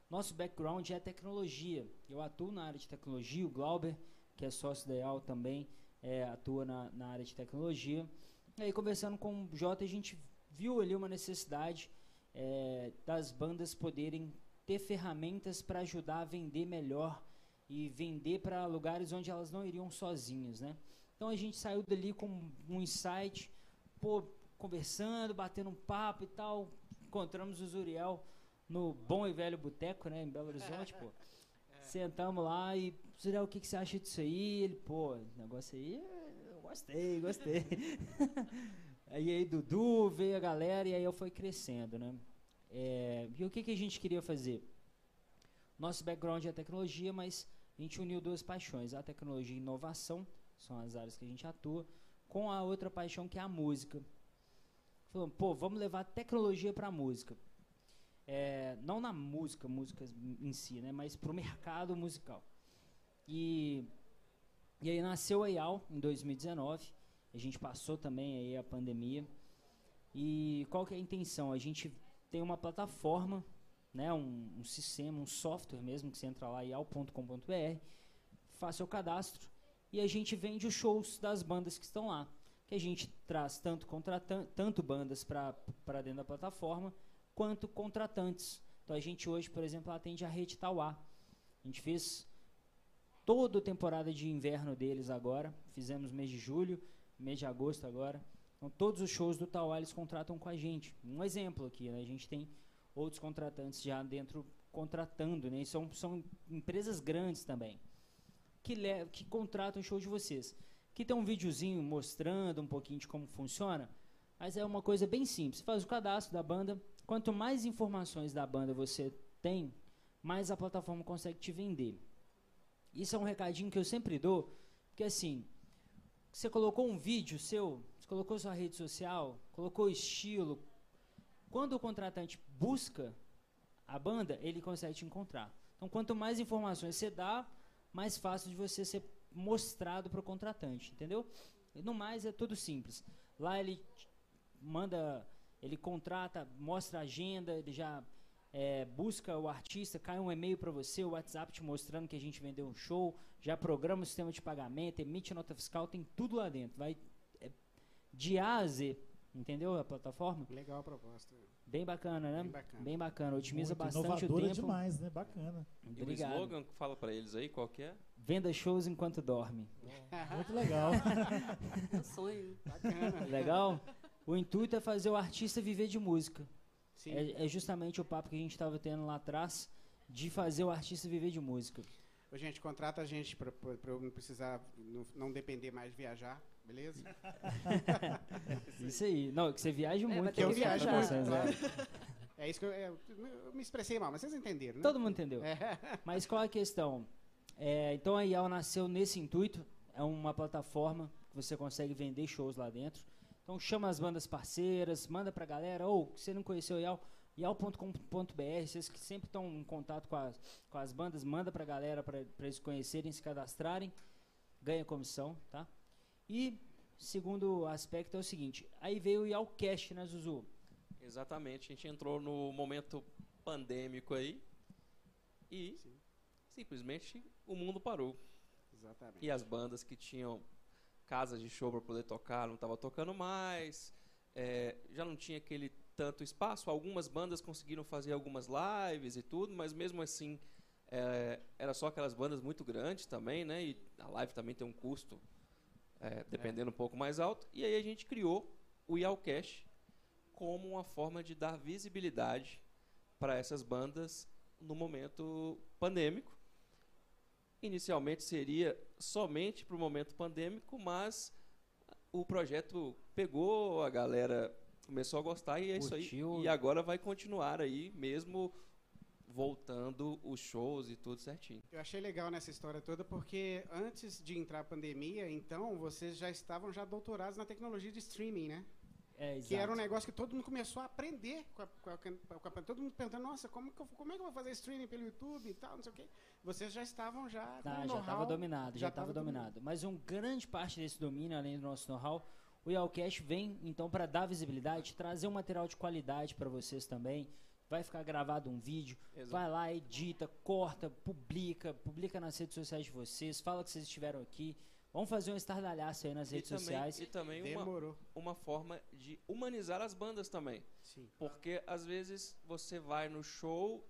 Nosso background é tecnologia. Eu atuo na área de tecnologia, o Glauber, que é sócio da IAL também, é, atua na, na área de tecnologia. E aí, conversando com o Jota, a gente viu ali uma necessidade é, das bandas poderem ter ferramentas para ajudar a vender melhor e vender para lugares onde elas não iriam sozinhas, né? Então a gente saiu dali com um insight, pô, conversando, batendo um papo e tal, encontramos o Zuriel no bom e velho boteco, né, em Belo Horizonte, pô. Sentamos lá e, Zuriel, o que, que você acha disso aí? Ele, pô, negócio aí, eu gostei, gostei. aí aí Dudu, veio a galera e aí eu fui crescendo, né? É, e o que, que a gente queria fazer? Nosso background é tecnologia, mas a gente uniu duas paixões, a tecnologia e inovação, são as áreas que a gente atua, com a outra paixão que é a música. Falando, pô, vamos levar tecnologia para a música. É, não na música, música em si, né, mas para o mercado musical. E, e aí nasceu a IAL em 2019, a gente passou também aí a pandemia. E qual que é a intenção? A gente tem uma plataforma né, um, um sistema, um software mesmo, que você entra lá, ial.com.br, faz seu cadastro e a gente vende os shows das bandas que estão lá. Que a gente traz tanto, tanto bandas para dentro da plataforma, quanto contratantes. Então a gente hoje, por exemplo, atende a Rede Tauá. A gente fez toda a temporada de inverno deles agora. Fizemos mês de julho, mês de agosto agora. Então todos os shows do Tauá eles contratam com a gente. Um exemplo aqui, né? A gente tem outros contratantes já dentro contratando, né? E são, são empresas grandes também que, que contratam o show de vocês. Aqui tem um videozinho mostrando um pouquinho de como funciona, mas é uma coisa bem simples. Você faz o cadastro da banda, quanto mais informações da banda você tem, mais a plataforma consegue te vender. Isso é um recadinho que eu sempre dou, porque assim, você colocou um vídeo seu, você colocou sua rede social, colocou estilo. Quando o contratante busca a banda, ele consegue te encontrar. Então, quanto mais informações você dá, mais fácil de você ser mostrado para o contratante, entendeu? No mais é tudo simples. Lá ele manda, ele contrata, mostra a agenda, ele já é, busca o artista, cai um e-mail para você, o WhatsApp te mostrando que a gente vendeu um show, já programa o sistema de pagamento, emite nota fiscal, tem tudo lá dentro. Vai é, de A a Z, entendeu a plataforma? Legal a proposta. Bem bacana, né? Bem bacana. Bem bacana. Otimiza Muito bastante o inovadora tempo. demais, né? Bacana. E o Obrigado. slogan, fala pra eles aí, qual que é? Venda shows enquanto dorme. Muito legal. Meu sonho. Bacana. Legal? O intuito é fazer o artista viver de música. Sim. É, é justamente o papo que a gente estava tendo lá atrás de fazer o artista viver de música. Ô, gente, contrata a gente para eu não precisar, não, não depender mais de viajar, beleza? Isso aí. Não, que você viaja vai muito. com que gravações, claro. né? É isso que eu, é, eu me expressei mal, mas vocês entenderam, né? Todo mundo entendeu. É. Mas qual é a questão? É, então a IAL nasceu nesse intuito, é uma plataforma que você consegue vender shows lá dentro. Então chama as bandas parceiras, manda pra galera, ou se você não conheceu a IAL, ial.com.br, vocês que sempre estão em contato com as, com as bandas, manda pra galera para eles conhecerem, se cadastrarem, ganha comissão, tá? E segundo aspecto é o seguinte, aí veio o IALcast, né, Zuzu? Exatamente, a gente entrou no momento pandêmico aí e Sim. simplesmente o mundo parou. Exatamente. E as bandas que tinham casas de show para poder tocar não estavam tocando mais, é, já não tinha aquele tanto espaço. Algumas bandas conseguiram fazer algumas lives e tudo, mas mesmo assim é, era só aquelas bandas muito grandes também, né? E a live também tem um custo é, dependendo um pouco mais alto. E aí a gente criou o Yalcash como uma forma de dar visibilidade para essas bandas no momento pandêmico. Inicialmente seria somente para o momento pandêmico, mas o projeto pegou, a galera começou a gostar e é isso aí. Curtiu. E agora vai continuar aí, mesmo voltando os shows e tudo certinho. Eu achei legal nessa história toda porque antes de entrar a pandemia, então, vocês já estavam já doutorados na tecnologia de streaming, né? É. Que era um negócio que todo mundo começou a aprender com a, com a- com a- todo mundo perguntando, nossa, como, que eu, como é que eu vou fazer streaming pelo YouTube e tal, não sei o quê. Vocês já estavam já Tá, já estava dominado, já estava tava dominado. Mas um grande parte desse domínio, além do nosso know-how, o Yalcast vem então para dar visibilidade, trazer um material de qualidade para vocês também. Vai ficar gravado um vídeo, Exato. vai lá, edita, corta, publica, publica nas redes sociais de vocês, fala que vocês estiveram aqui. Vamos fazer um estardalhaço aí nas E redes também, sociais. e também uma, Demorou. uma forma de humanizar as bandas também. Sim. Porque às vezes você vai no show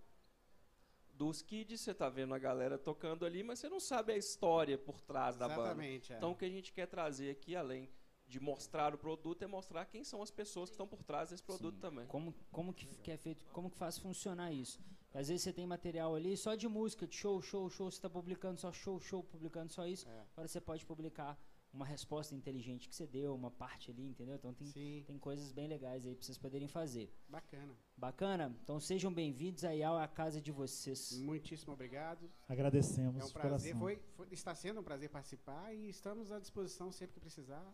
dos kids, você tá vendo a galera tocando ali, mas você não sabe a história por trás da banda. Exatamente. é. Então o que a gente quer trazer aqui, além de mostrar o produto, é mostrar quem são as pessoas que estão por trás desse produto Sim. também. Como, como que, que é feito, como que faz funcionar isso? Às vezes você tem material ali só de música, de show, show, show, você está publicando só show, show, publicando só isso. É. Agora você pode publicar uma resposta inteligente que você deu, uma parte ali, entendeu? Então tem, Sim, tem coisas bem legais aí para vocês poderem fazer. bacana. Bacana? Então sejam bem-vindos aí à casa de vocês. Muitíssimo obrigado. Agradecemos É um prazer, foi, foi- está sendo um prazer participar e estamos à disposição sempre que precisar.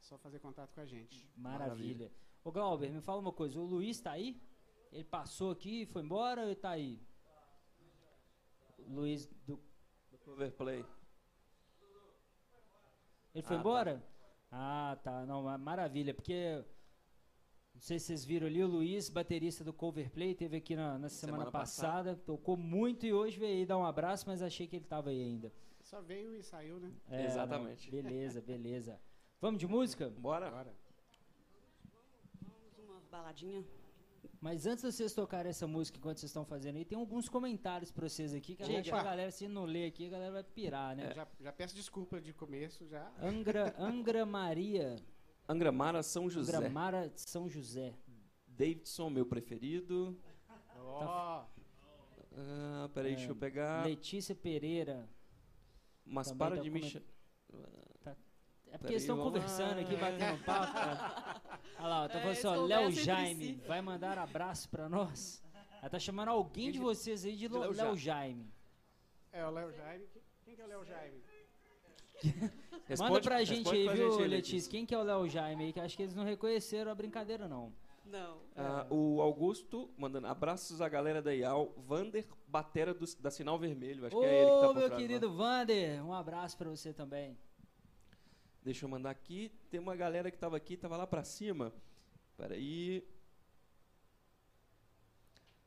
Só fazer contato com a gente. Maravilha. Ô Glauber, me fala uma coisa, o Luiz tá aí? Ele passou aqui, foi embora ou ele tá aí? Luiz do Overplay. Ele foi Ah, tá. embora? Ah, tá. Não, ma- maravilha, porque. Não sei se vocês viram ali, o Luiz, baterista do Coverplay, teve aqui na, na semana, Semana passada, tocou muito e hoje veio aí dar um abraço, mas achei que ele tava aí ainda. Só veio e saiu, né? É, Exatamente. não, beleza, beleza. Vamos de música? Bora? Agora. Vamos uma baladinha. Mas antes de vocês tocarem essa música enquanto vocês estão fazendo aí, tem alguns comentários pra vocês aqui, que eu Diga. acho que a galera, se não ler aqui, a galera vai pirar, né? Já, já peço desculpa de começo, já. Angra, Angra Maria, Angra Mara, São José. Angra Mara de São José. Davidson, meu preferido. Ó, Ah, peraí, É, deixa eu pegar. Letícia Pereira. Mas também para tá de me. coment- cha- É porque Peraí, eles estão conversando lá. aqui, batendo papo. cara. Olha lá, ó, tá É, falando eles assim, ó, Léo Jaime, si. vai mandar abraço pra nós. Ela tá chamando alguém de vocês aí de de Léo Léo Jaime. Jaime. é o Léo Jaime. Quem que é o Léo Jaime? Manda Responde- pra gente aí, pra viu, gente Letícia? Quem que é o Léo Jaime aí? Que acho que eles não reconheceram a brincadeira, não. Não. Ah, o Augusto mandando abraços à galera da IAL. Vander, batera do- da Sinal Vermelho. Acho Ô, que é ele que tá por meu trás lá. querido Vander, um abraço pra você também. Deixa eu mandar aqui. Tem uma galera que tava aqui, tava lá pra cima. Peraí.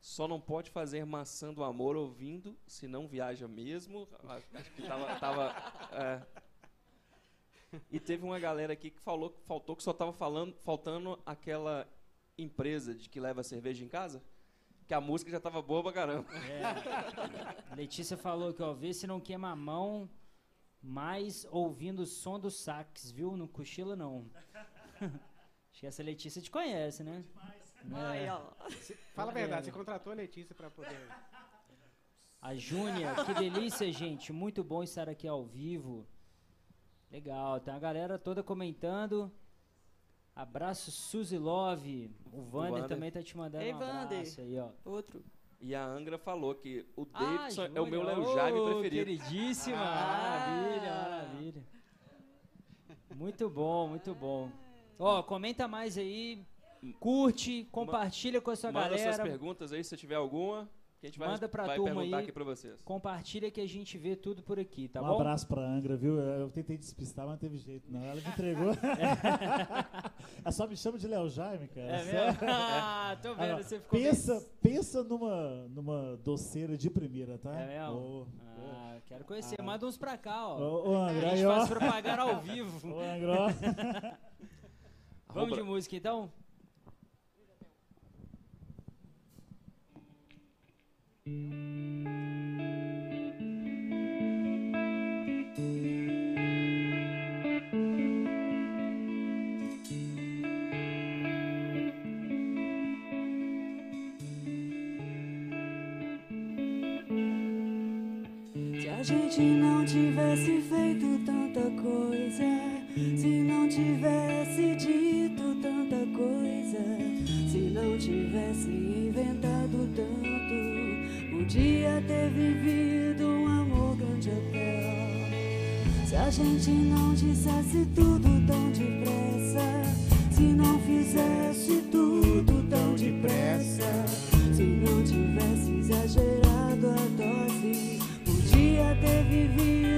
Só não pode fazer maçã do amor ouvindo, se não viaja mesmo. Acho que tava. tava, é. E teve uma galera aqui que falou que faltou que só tava falando, faltando aquela empresa de que leva cerveja em casa. Que a música já tava boa pra caramba. É. Letícia falou que, ó, vê se não queima a mão, mas ouvindo o som do sax, viu? Não cochila, não. Acho que essa Letícia te conhece, né? Aí, É. ó. Fala a É. verdade, você contratou a Letícia pra poder. A Júnia, que delícia, gente. Muito bom estar aqui ao vivo. Legal, tem a galera toda comentando. Abraço, Suzy Love. O Vander Vander. também tá te mandando Ei, um Vander. abraço aí, ó. Outro. E a Angra falou que o Ah, Davidson é o meu. Léo Jaime Ô, preferido. Queridíssima, Ah. maravilha, maravilha. Muito bom, muito bom. Ó, comenta mais aí, curte, compartilha com a sua Manda galera. suas perguntas aí, se tiver alguma, que a gente vai, Manda pra vai turma perguntar aí. aqui pra vocês. Compartilha que a gente vê tudo por aqui, tá um bom? abraço pra Angra, viu? Eu tentei despistar, mas não teve jeito, não. Ela me entregou. Ela só me chama de Léo Jaime, cara. É mesmo? Ah, tô vendo, Agora, você ficou pensa, bem- pensa numa, numa doceira de primeira, tá? É mesmo? Ô, Ah, quero conhecer. Ah. Manda uns pra cá, ó. ô, A Angra, gente aí, ó. faz propaganda ao vivo. Ô, Angra, ó. Vamos de música então? A gente não tivesse feito tanta coisa, se não tivesse dito tanta coisa, se não tivesse inventado tanto, podia ter vivido um amor grande até. Se a gente não dissesse tudo tão depressa, se não fizesse tudo tão depressa, se não tivesse exagerado a dose, podia ter vivido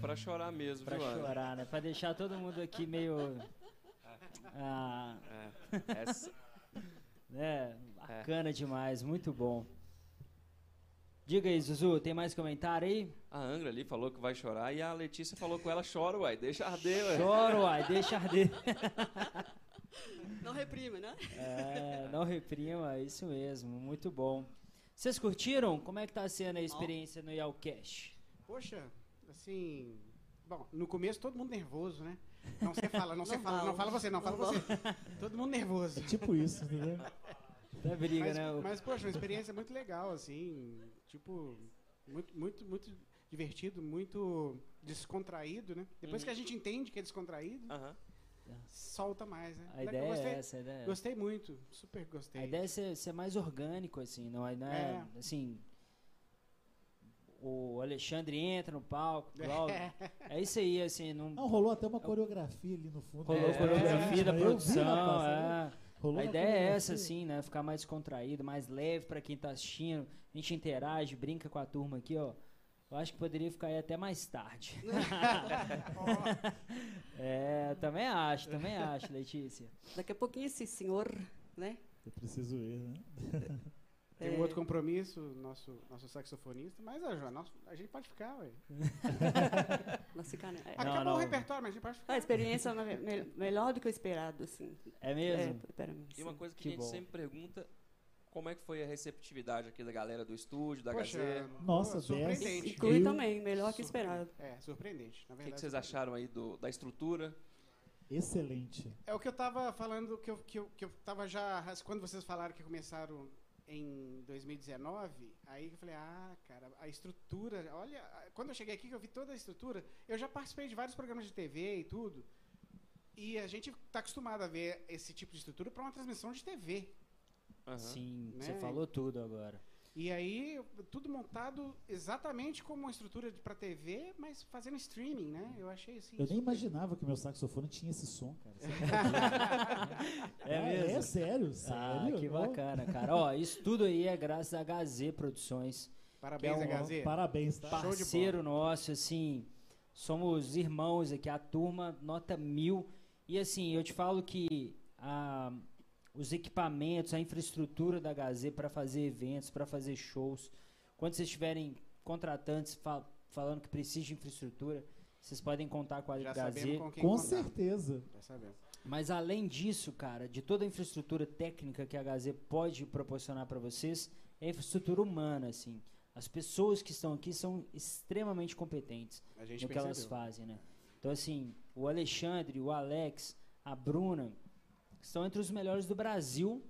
pra chorar mesmo, Pra viu, chorar, né? Pra deixar todo mundo aqui meio. Ah, É, essa- né? Bacana demais, muito bom. Diga aí, Zuzu, tem mais comentário aí? a Angra ali falou que vai chorar e a Letícia falou com ela, chora, uai, deixa arder, ué. Choro, uai, deixa arder. Não reprime, né? É, não reprima, isso mesmo, muito bom. Vocês curtiram? Como é que tá sendo a experiência no Yalcast? Poxa, assim. Bom, no começo todo mundo nervoso, né? Não você fala, não você fala, não fala você, não fala você. Todo mundo nervoso. É tipo isso, entendeu? Até briga, Mas, né? Mas, poxa, uma experiência muito legal, assim. Tipo, muito, muito, muito divertido, muito descontraído, né? Depois Uhum. que a gente entende que é descontraído, Aham. solta mais, né? A ideia gostei, é essa, a ideia é gostei muito, super gostei. A ideia é ser, ser mais orgânico, assim, não é, não é, É. assim. O Alexandre entra no palco, Cláudio. É isso aí, assim, não. Não, rolou até uma coreografia ali no fundo. Rolou É, coreografia da eu vi, produção, rapaz, é. rolou A ideia é essa, assim, né? Ficar mais contraído, mais leve pra quem tá assistindo. A gente interage, brinca com a turma aqui, ó. Eu acho que poderia ficar aí até mais tarde. é, também acho, também acho, Letícia. Daqui a pouquinho esse senhor, né? Eu preciso ir, né? Tem um É. outro compromisso, nosso, nosso saxofonista, mas a, Joana, a gente pode ficar, ué. Nossa, cara, é. Não, Acabou não. o repertório, mas a gente pode ficar. A experiência é me- melhor do que o esperado, assim. É mesmo? É, para mim. E uma coisa que, Que a gente bom. sempre pergunta, como é que foi a receptividade aqui da galera do estúdio, da Poxa, Gazê? Nossa, pô, surpreendente. Inclui Eu- também, melhor que esperado. É, surpreendente, na O que, verdade. vocês acharam aí do, da estrutura? Excelente. É o que eu tava falando, que eu, que eu, que eu tava já. Quando vocês falaram que começaram em 2019, aí eu falei, ah, cara, a estrutura. Olha, quando eu cheguei aqui, que eu vi toda a estrutura, eu já participei de vários programas de TV e tudo. E a gente tá acostumado a ver esse tipo de estrutura para uma transmissão de TV. Aham. Sim, Né? você falou tudo agora. E aí, tudo montado exatamente como uma estrutura para TV, mas fazendo streaming, né? Eu achei assim. Eu nem super- imaginava que o meu saxofone tinha esse som, cara. É Ah, mesmo? É sério, Ah, sério. que Ó, bacana, cara. Ó, isso tudo aí é graças a HZ Produções. Parabéns, Que é um- HZ. Parabéns, tá? Parceiro nosso, assim, somos irmãos aqui, a turma nota mil. E assim, eu te falo que a, os equipamentos, a infraestrutura da HZ para fazer eventos, para fazer shows, quando vocês tiverem contratantes fa- falando que precisa de infraestrutura, vocês podem contar com a Já HZ. sabemos com quem Com certeza. Já sabemos. Mas além disso, cara, de toda a infraestrutura técnica que a HZ pode proporcionar para vocês, é a infraestrutura humana, assim. As pessoas que estão aqui são extremamente competentes no que percebeu. elas fazem, né? Então, assim, o Alexandre, o Alex, a Bruna, estão entre os melhores do Brasil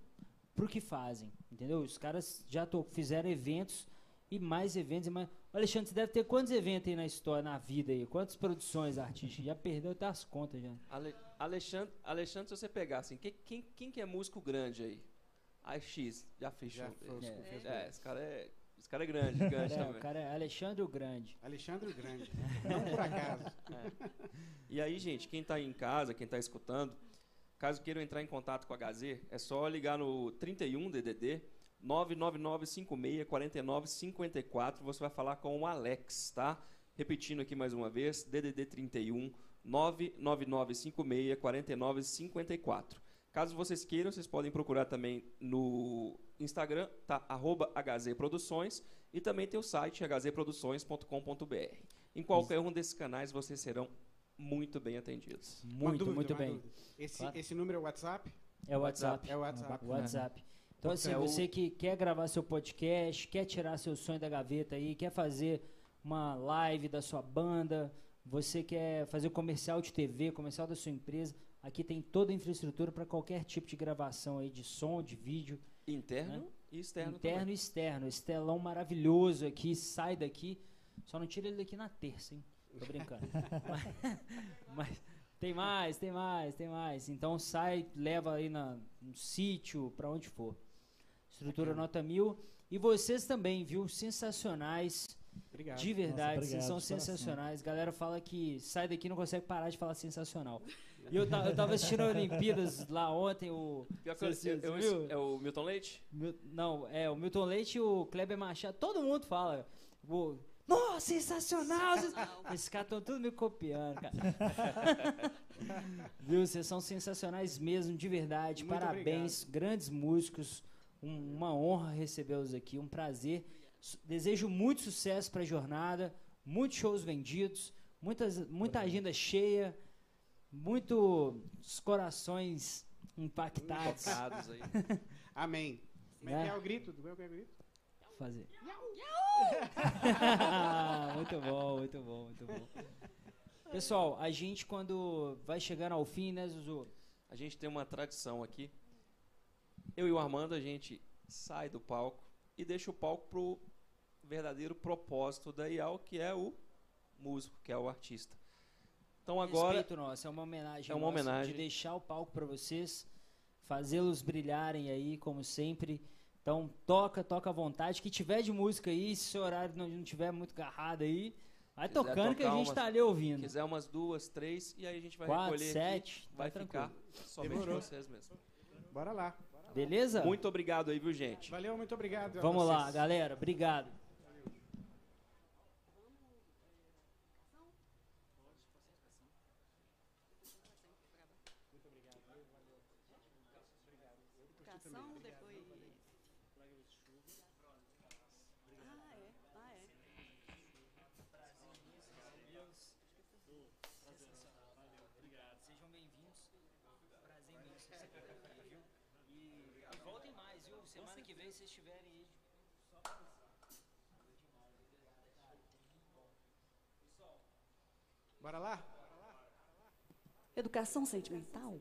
pro que fazem, entendeu? Os caras já to- fizeram eventos e mais eventos. E mais... O Alexandre, você deve ter quantos eventos aí na história, na vida aí? Quantas produções artísticas? Já perdeu até as contas, já. Ale- Alexandre, Alexandre, se você pegar assim, quem, quem, quem que é músico grande aí? A X, já fechou. Já foi, É. fez É, bem. esse cara é, esse cara é grande, grande É, o também. cara é Alexandre o Grande. Alexandre o Grande. Não por acaso. E aí, gente, quem está em casa, quem está escutando, caso queiram entrar em contato com a HZ, é só ligar no 31 DDD 999564954. Você vai falar com o Alex, tá? Repetindo aqui mais uma vez, DDD 31 999564954. Caso vocês queiram, vocês podem procurar também no Instagram, tá? Arroba HZ Produções e também tem o site hzproduções.com.br. Em qualquer um desses canais vocês serão muito bem atendidos. Muito, dúvida, muito bem. Esse, Claro. esse número é o WhatsApp? É o WhatsApp. É o WhatsApp. WhatsApp. Então, assim, É o- você que quer gravar seu podcast, quer tirar seu sonho da gaveta aí, quer fazer uma live da sua banda, você quer fazer o comercial de TV, comercial da sua empresa, aqui tem toda a infraestrutura para qualquer tipo de gravação aí de som, de vídeo, Interno e externo interno também. e externo. Esse telão maravilhoso aqui, sai daqui. Só não tira ele daqui na terça, hein? Tô brincando. mas, mas tem mais, tem mais, tem mais. Então sai, leva aí na, no sítio, pra onde for. Estrutura nota mil. E vocês também, viu? Sensacionais. Obrigado. De verdade, obrigado, vocês são sensacionais. Galera fala que sai daqui e não consegue parar de falar sensacional. E eu, eu tava assistindo a Olimpíadas lá ontem, o. Pior que eu- Você- eu- eu- é o Milton Leite? Mil- não, é o Milton Leite e o Kleber Machado. Todo mundo fala. O, Nossa, sensacional! Esses caras estão tudo me copiando, cara. Viu? Vocês são sensacionais mesmo, de verdade. Muito Parabéns, grandes músicos. Um- uma honra recebê-los aqui, um prazer. Desejo muito sucesso para a jornada, muitos shows vendidos, muitas, muita agenda cheia, muitos corações impactados. Amém. Como é Né? que é o grito? Como é que é o grito? Fazer. muito bom, muito bom, muito bom. Pessoal, a gente quando vai chegando ao fim, né, Zuzu? A gente tem uma tradição aqui. Eu e o Armando, a gente sai do palco e deixa o palco pro verdadeiro propósito da IAL, que é o músico, que é o artista. Então agora, Respeito nosso, é uma homenagem. É uma homenagem. De deixar o palco para vocês, fazê-los brilharem aí, como sempre. Então, toca, toca à vontade. Que tiver de música aí, se o horário não, não tiver muito garrado aí, vai Quiser tocando que a gente umas- tá ali ouvindo. quiser umas duas, três, e aí a gente vai Quatro, recolher sete, aqui, tá vai tranquilo. ficar somente Demorou. vocês mesmo. Bora lá. Beleza? Muito obrigado aí, viu, gente? Valeu, muito obrigado. Vamos lá, galera. Obrigado. Educação, depois. Ah, é. Ah, é. Sejam bem-vindos. Prazer imenso você estar aqui, viu? E, e voltem mais, viu? Semana que vem, se vocês estiverem aí. Bora lá? Educação sentimental?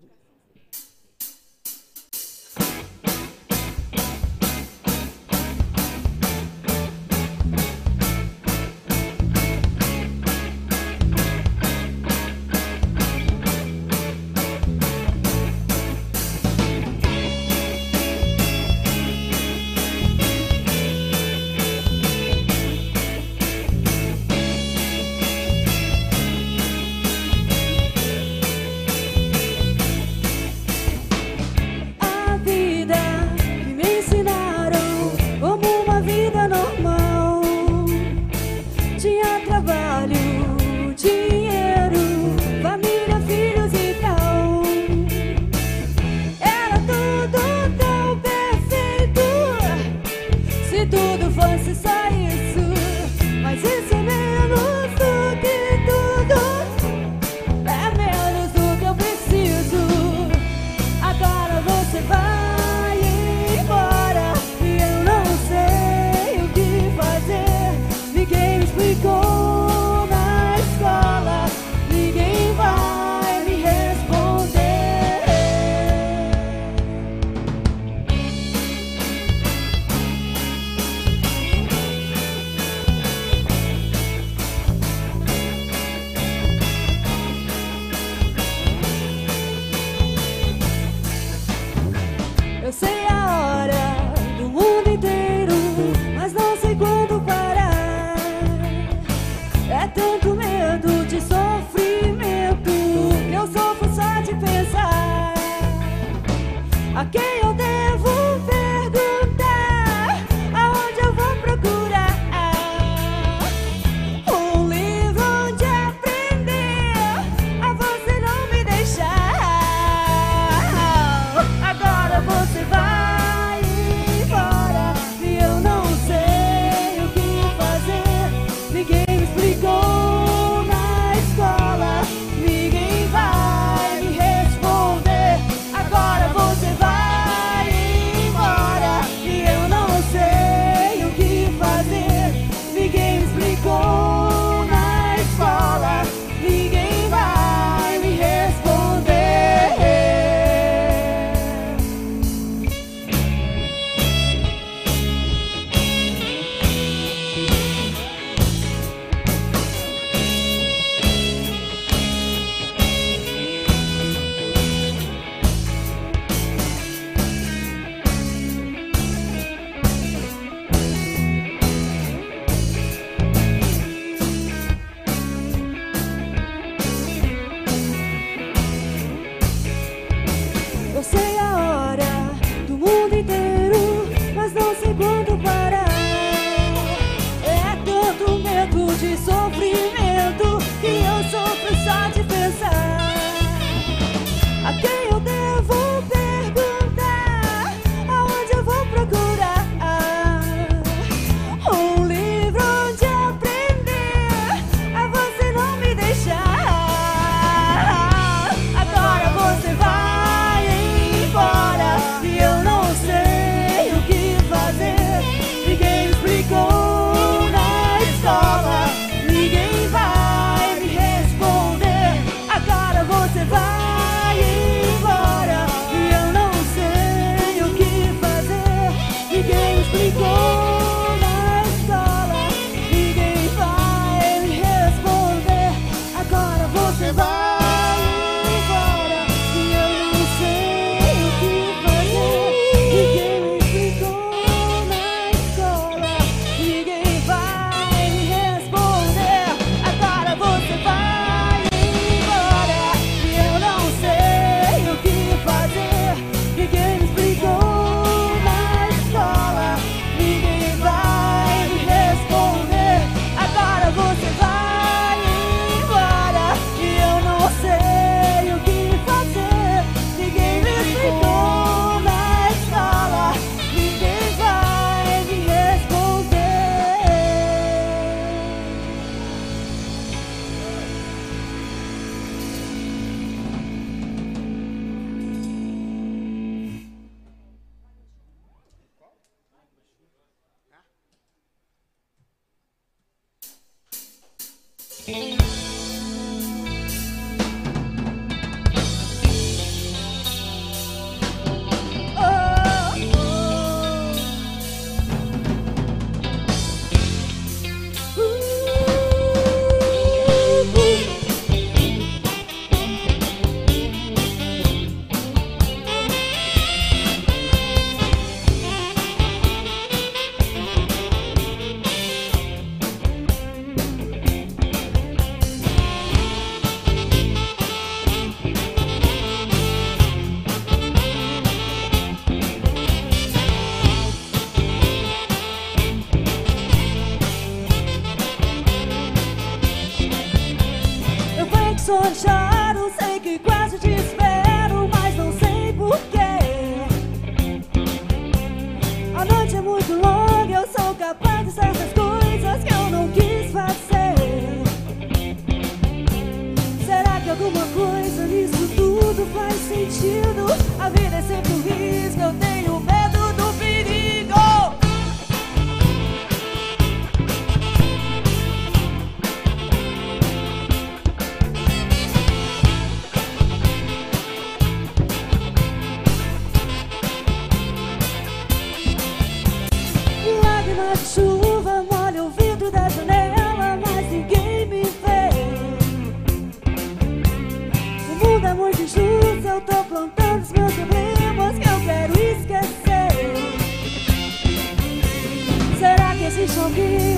forgive.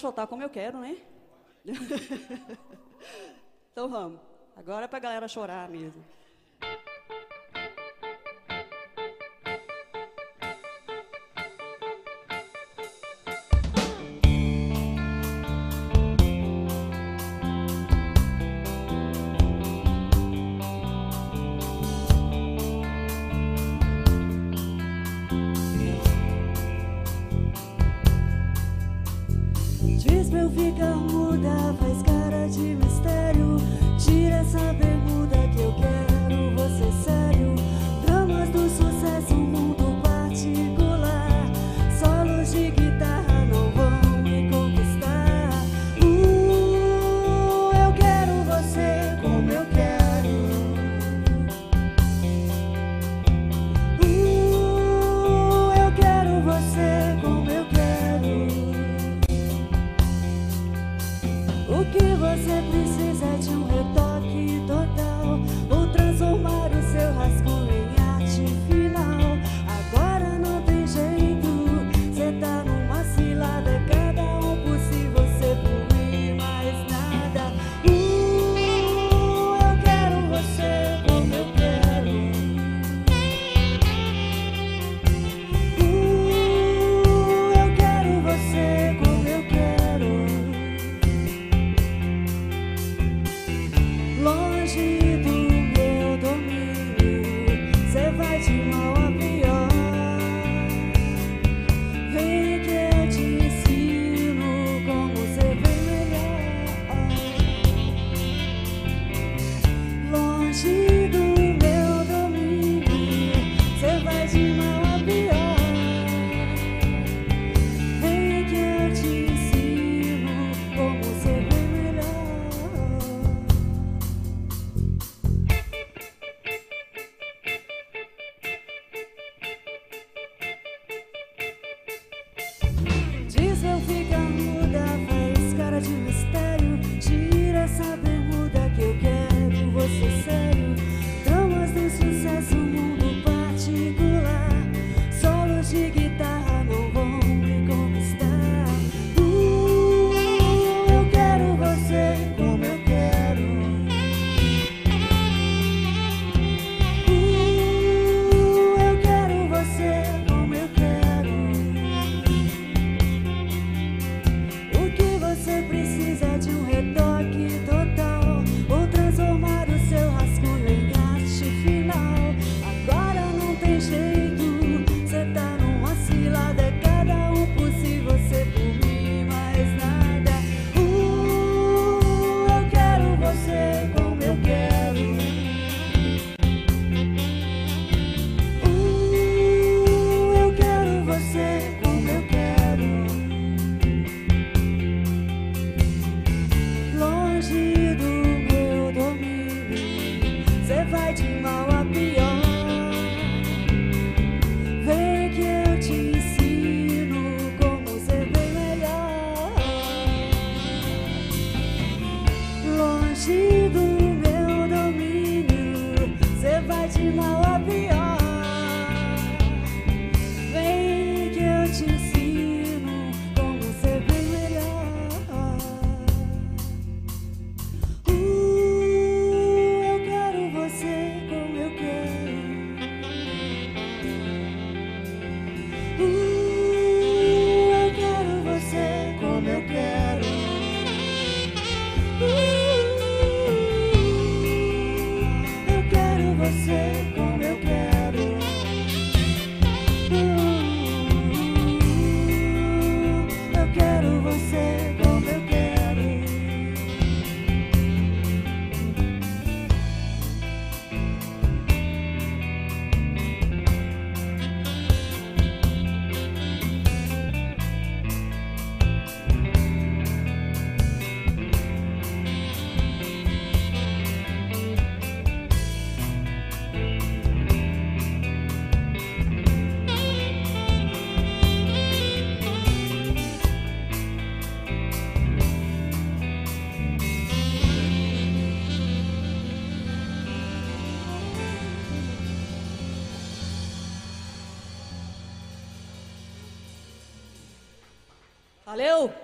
posso como eu quero, né? então vamos. Agora é para a galera chorar mesmo. Ficar muda, faz Valeu!